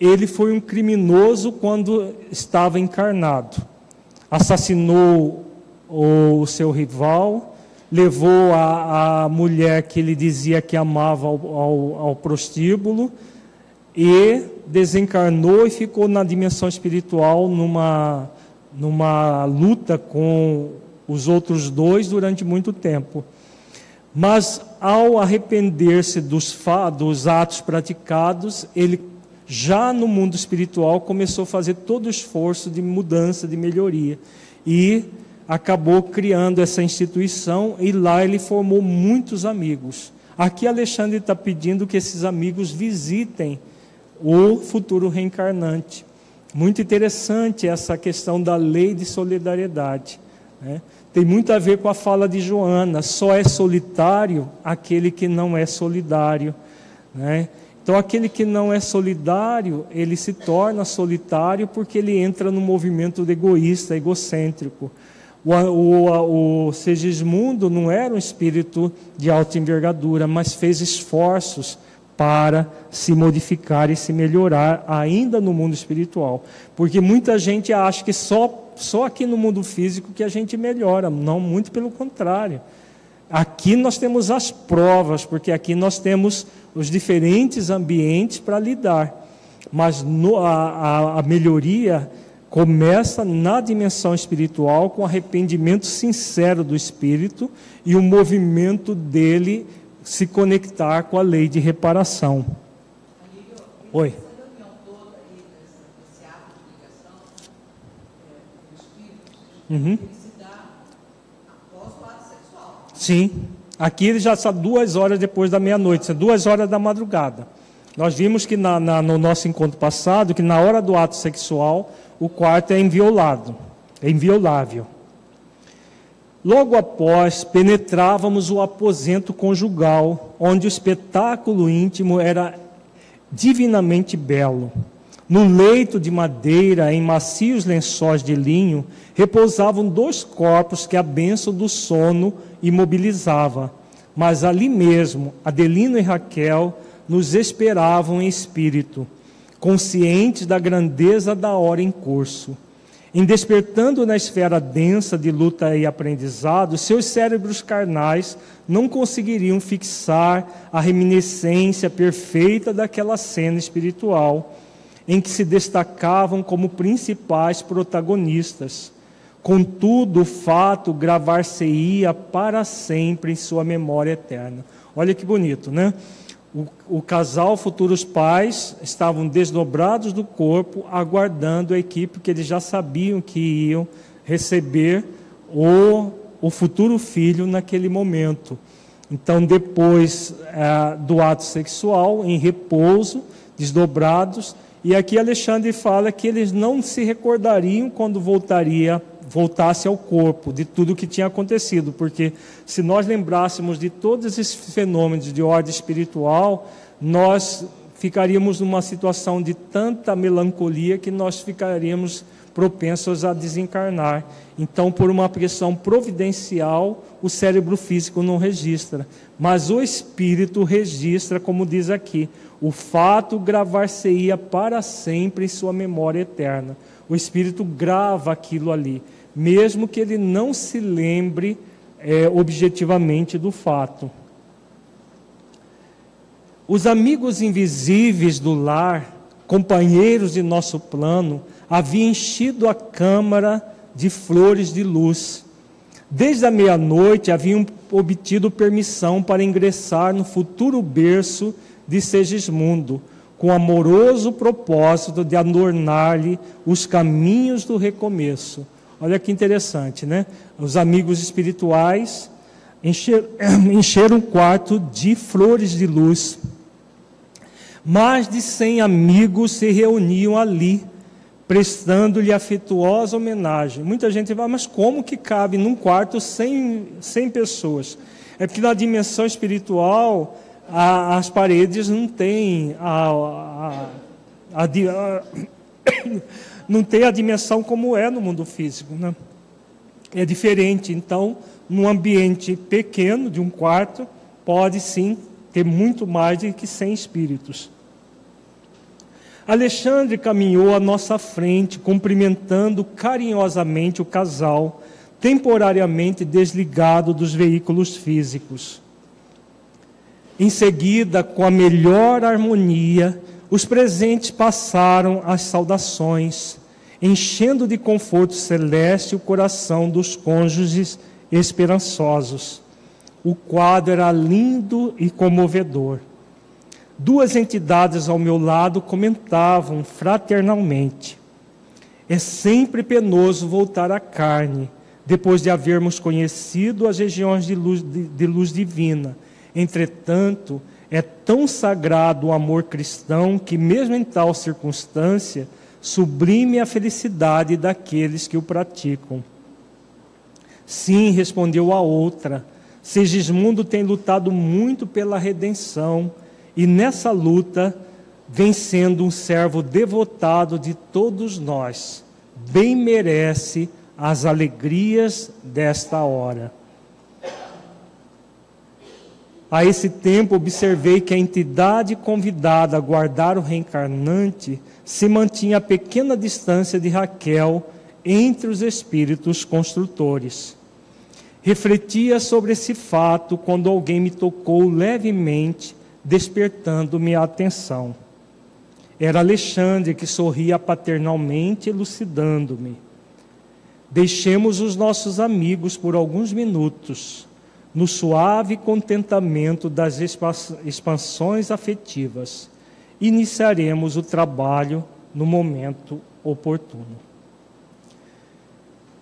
ele foi um criminoso quando estava encarnado. Assassinou o seu rival, levou a, a mulher que ele dizia que amava ao, ao, ao prostíbulo e desencarnou e ficou na dimensão espiritual numa, numa luta com os outros dois durante muito tempo. Mas ao arrepender-se dos, dos atos praticados, ele já no mundo espiritual começou a fazer todo o esforço de mudança, de melhoria. E acabou criando essa instituição e lá ele formou muitos amigos. Aqui Alexandre está pedindo que esses amigos visitem o futuro reencarnante. Muito interessante essa questão da lei de solidariedade. Né? Tem muito a ver com a fala de Joana: só é solitário aquele que não é solidário. Né? Então, aquele que não é solidário, ele se torna solitário porque ele entra no movimento egoísta, egocêntrico. O, o, o Segismundo não era um espírito de alta envergadura, mas fez esforços para se modificar e se melhorar ainda no mundo espiritual. Porque muita gente acha que só, só aqui no mundo físico que a gente melhora, não, muito pelo contrário. Aqui nós temos as provas, porque aqui nós temos os diferentes ambientes para lidar. Mas no, a, a, melhoria começa na dimensão espiritual com arrependimento sincero do espírito e o movimento dele se conectar com a lei de reparação. Oi. Uhum. Sim. Aqui ele já está duas horas depois da meia-noite, duas horas da madrugada. Nós vimos que na, na, no nosso encontro passado, que na hora do ato sexual, o quarto é inviolado, é inviolável. Logo após, penetrávamos o aposento conjugal, onde o espetáculo íntimo era divinamente belo. No leito de madeira, em macios lençóis de linho, repousavam dois corpos que a bênção do sono imobilizava. Mas ali mesmo, Adelino e Raquel nos esperavam em espírito, conscientes da grandeza da hora em curso. Em despertando na esfera densa de luta e aprendizado, seus cérebros carnais não conseguiriam fixar a reminiscência perfeita daquela cena espiritual em que se destacavam como principais protagonistas. Contudo, o fato gravar-se-ia para sempre em sua memória eterna. Olha que bonito, né? O, o, casal, futuros pais, estavam desdobrados do corpo, aguardando a equipe, que eles já sabiam que iam receber o, o futuro filho naquele momento. Então, depois é, do ato sexual, em repouso, desdobrados, e aqui Alexandre fala que eles não se recordariam quando voltaria voltasse ao corpo de tudo o que tinha acontecido, porque se nós lembrássemos de todos esses fenômenos de ordem espiritual, nós ficaríamos numa situação de tanta melancolia que nós ficaríamos propensos a desencarnar. Então, por uma pressão providencial, o cérebro físico não registra, mas o espírito registra, como diz aqui, o fato gravar-se-ia para sempre em sua memória eterna. O espírito grava aquilo ali mesmo que ele não se lembre é, objetivamente do fato. Os amigos invisíveis do lar, companheiros de nosso plano, haviam enchido a câmara de flores de luz. Desde a meia-noite haviam obtido permissão para ingressar no futuro berço de Segismundo, com amoroso propósito de adornar-lhe os caminhos do recomeço Olha que interessante, né? Os amigos espirituais encheram, o quarto de flores de luz. Mais de cem amigos se reuniam ali, prestando-lhe afetuosa homenagem. Muita gente vai, mas como que cabe num quarto cem pessoas? É porque na dimensão espiritual a, as paredes não têm a, a, não tem a dimensão como é no mundo físico. Né? É diferente. Então, num ambiente pequeno, de um quarto, pode sim ter muito mais do que 100 espíritos. Alexandre caminhou à nossa frente, cumprimentando carinhosamente o casal, temporariamente desligado dos veículos físicos. Em seguida, com a melhor harmonia, os presentes passaram as saudações, enchendo de conforto celeste o coração dos cônjuges esperançosos. O quadro era lindo e comovedor. Duas entidades ao meu lado comentavam fraternalmente: É sempre penoso voltar à carne, depois de havermos conhecido as regiões de luz, de, de luz divina. Entretanto, é tão sagrado o amor cristão que, mesmo em tal circunstância, sublime a felicidade daqueles que o praticam. Sim, respondeu a outra, Segismundo tem lutado muito pela redenção e nessa luta vem sendo um servo devotado de todos nós. Bem merece as alegrias desta hora. A esse tempo, observei que a entidade convidada a guardar o reencarnante se mantinha a pequena distância de Raquel entre os espíritos construtores. Refletia sobre esse fato quando alguém me tocou levemente, despertando minha atenção. Era Alexandre que sorria paternalmente, elucidando-me. Deixemos os nossos amigos por alguns minutos no suave contentamento das expansões afetivas, iniciaremos o trabalho no momento oportuno.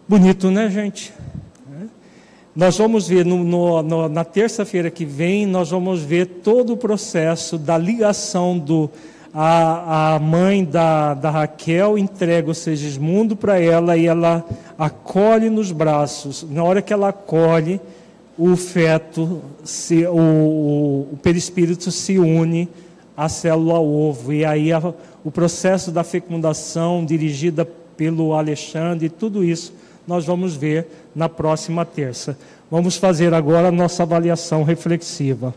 Bonito, né, gente? Nós vamos ver no, no, no, na terça-feira que vem, nós vamos ver todo o processo da ligação do a, a mãe da, da Raquel entrega o Segismundo para ela e ela acolhe nos braços. Na hora que ela acolhe, o feto, se, o, o, perispírito se une à célula ovo. E aí a, o processo da fecundação, dirigida pelo Alexandre, tudo isso nós vamos ver na próxima terça. Vamos fazer agora a nossa avaliação reflexiva.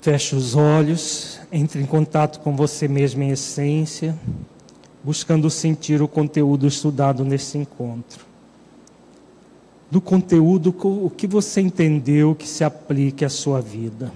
Feche os olhos, entre em contato com você mesmo em essência, buscando sentir o conteúdo estudado nesse encontro. Do conteúdo, o que você entendeu que se aplique à sua vida.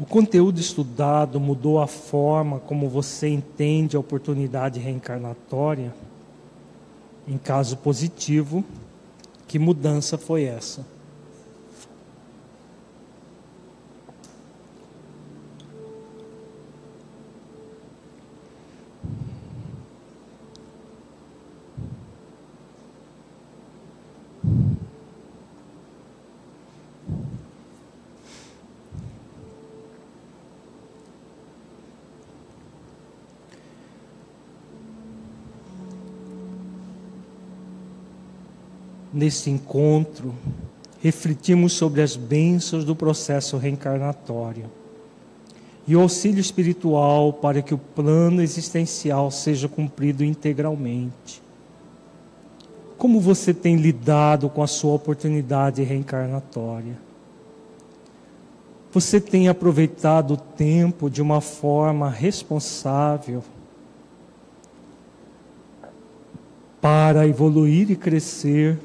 O conteúdo estudado mudou a forma como você entende a oportunidade reencarnatória? Em caso positivo, que mudança foi essa? Nesse encontro, refletimos sobre as bênçãos do processo reencarnatório e o auxílio espiritual para que o plano existencial seja cumprido integralmente. Como você tem lidado com a sua oportunidade reencarnatória? Você tem aproveitado o tempo de uma forma responsável para evoluir e crescer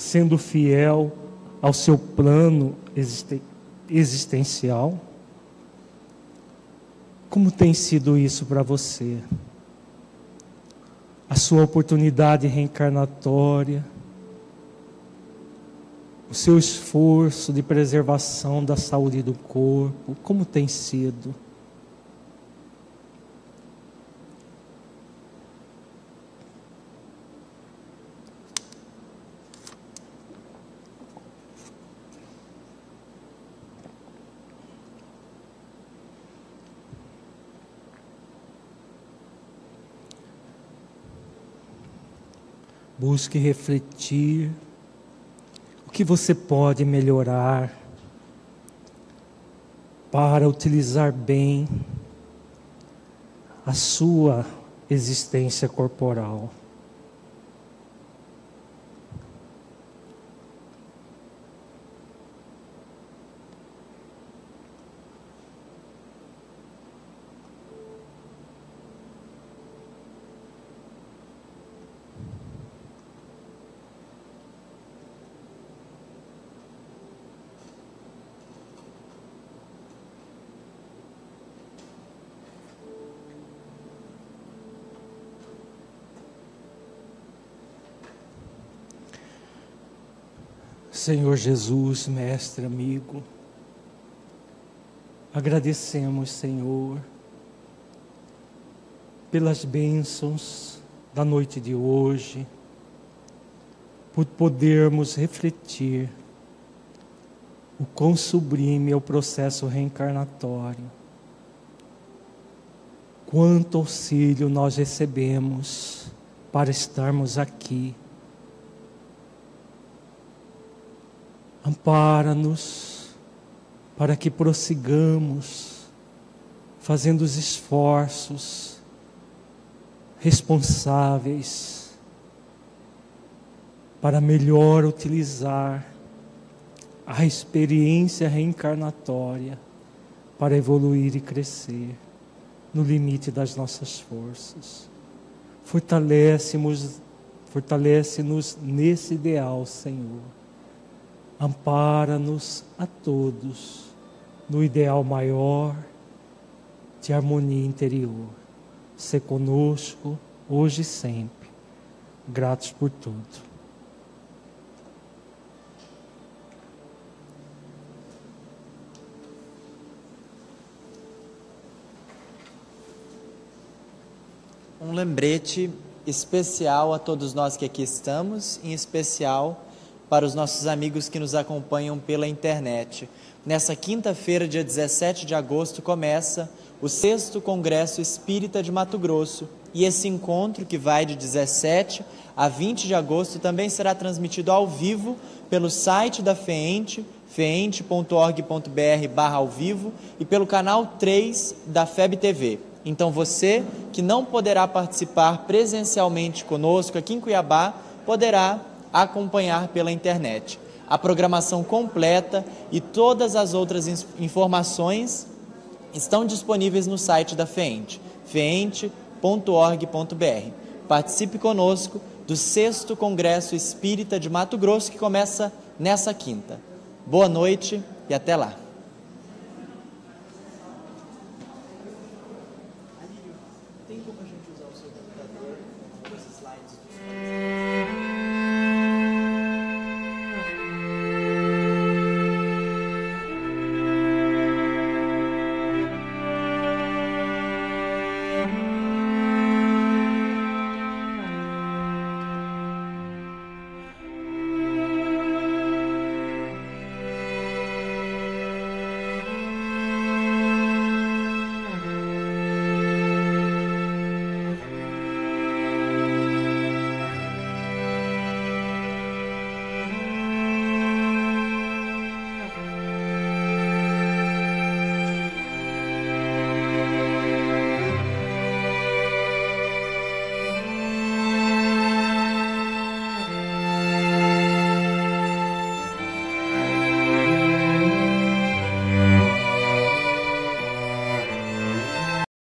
sendo fiel ao seu plano existencial? Como tem sido isso para você? A sua oportunidade reencarnatória, o seu esforço de preservação da saúde do corpo, como tem sido? Busque refletir o que você pode melhorar para utilizar bem a sua existência corporal. Senhor Jesus, mestre, amigo, agradecemos, Senhor, pelas bênçãos da noite de hoje, por podermos refletir o quão sublime é o processo reencarnatório. Quanto auxílio nós recebemos para estarmos aqui. Ampara-nos para que prossigamos fazendo os esforços responsáveis para melhor utilizar a experiência reencarnatória para evoluir e crescer no limite das nossas forças. Fortalece-nos fortalece nesse ideal, Senhor. Ampara-nos a todos no ideal maior de harmonia interior. Se conosco, hoje e sempre. Gratos por tudo. um lembrete especial a todos nós que aqui estamos, em especial para os nossos amigos que nos acompanham pela internet. Nessa quinta-feira, dia 17 de agosto, começa o sexto Congresso Espírita de Mato Grosso. E esse encontro, que vai de 17 a 20 de agosto, também será transmitido ao vivo pelo site da FEENTE, feente.org.br barra ao vivo, e pelo canal 3 da FEB TV. Então você que não poderá participar presencialmente conosco aqui em Cuiabá, poderá acompanhar pela internet. A programação completa e todas as outras informações estão disponíveis no site da FEENTE, feente.org.br. Participe conosco do 6 Congresso Espírita de Mato Grosso, que começa nessa quinta. Boa noite e até lá.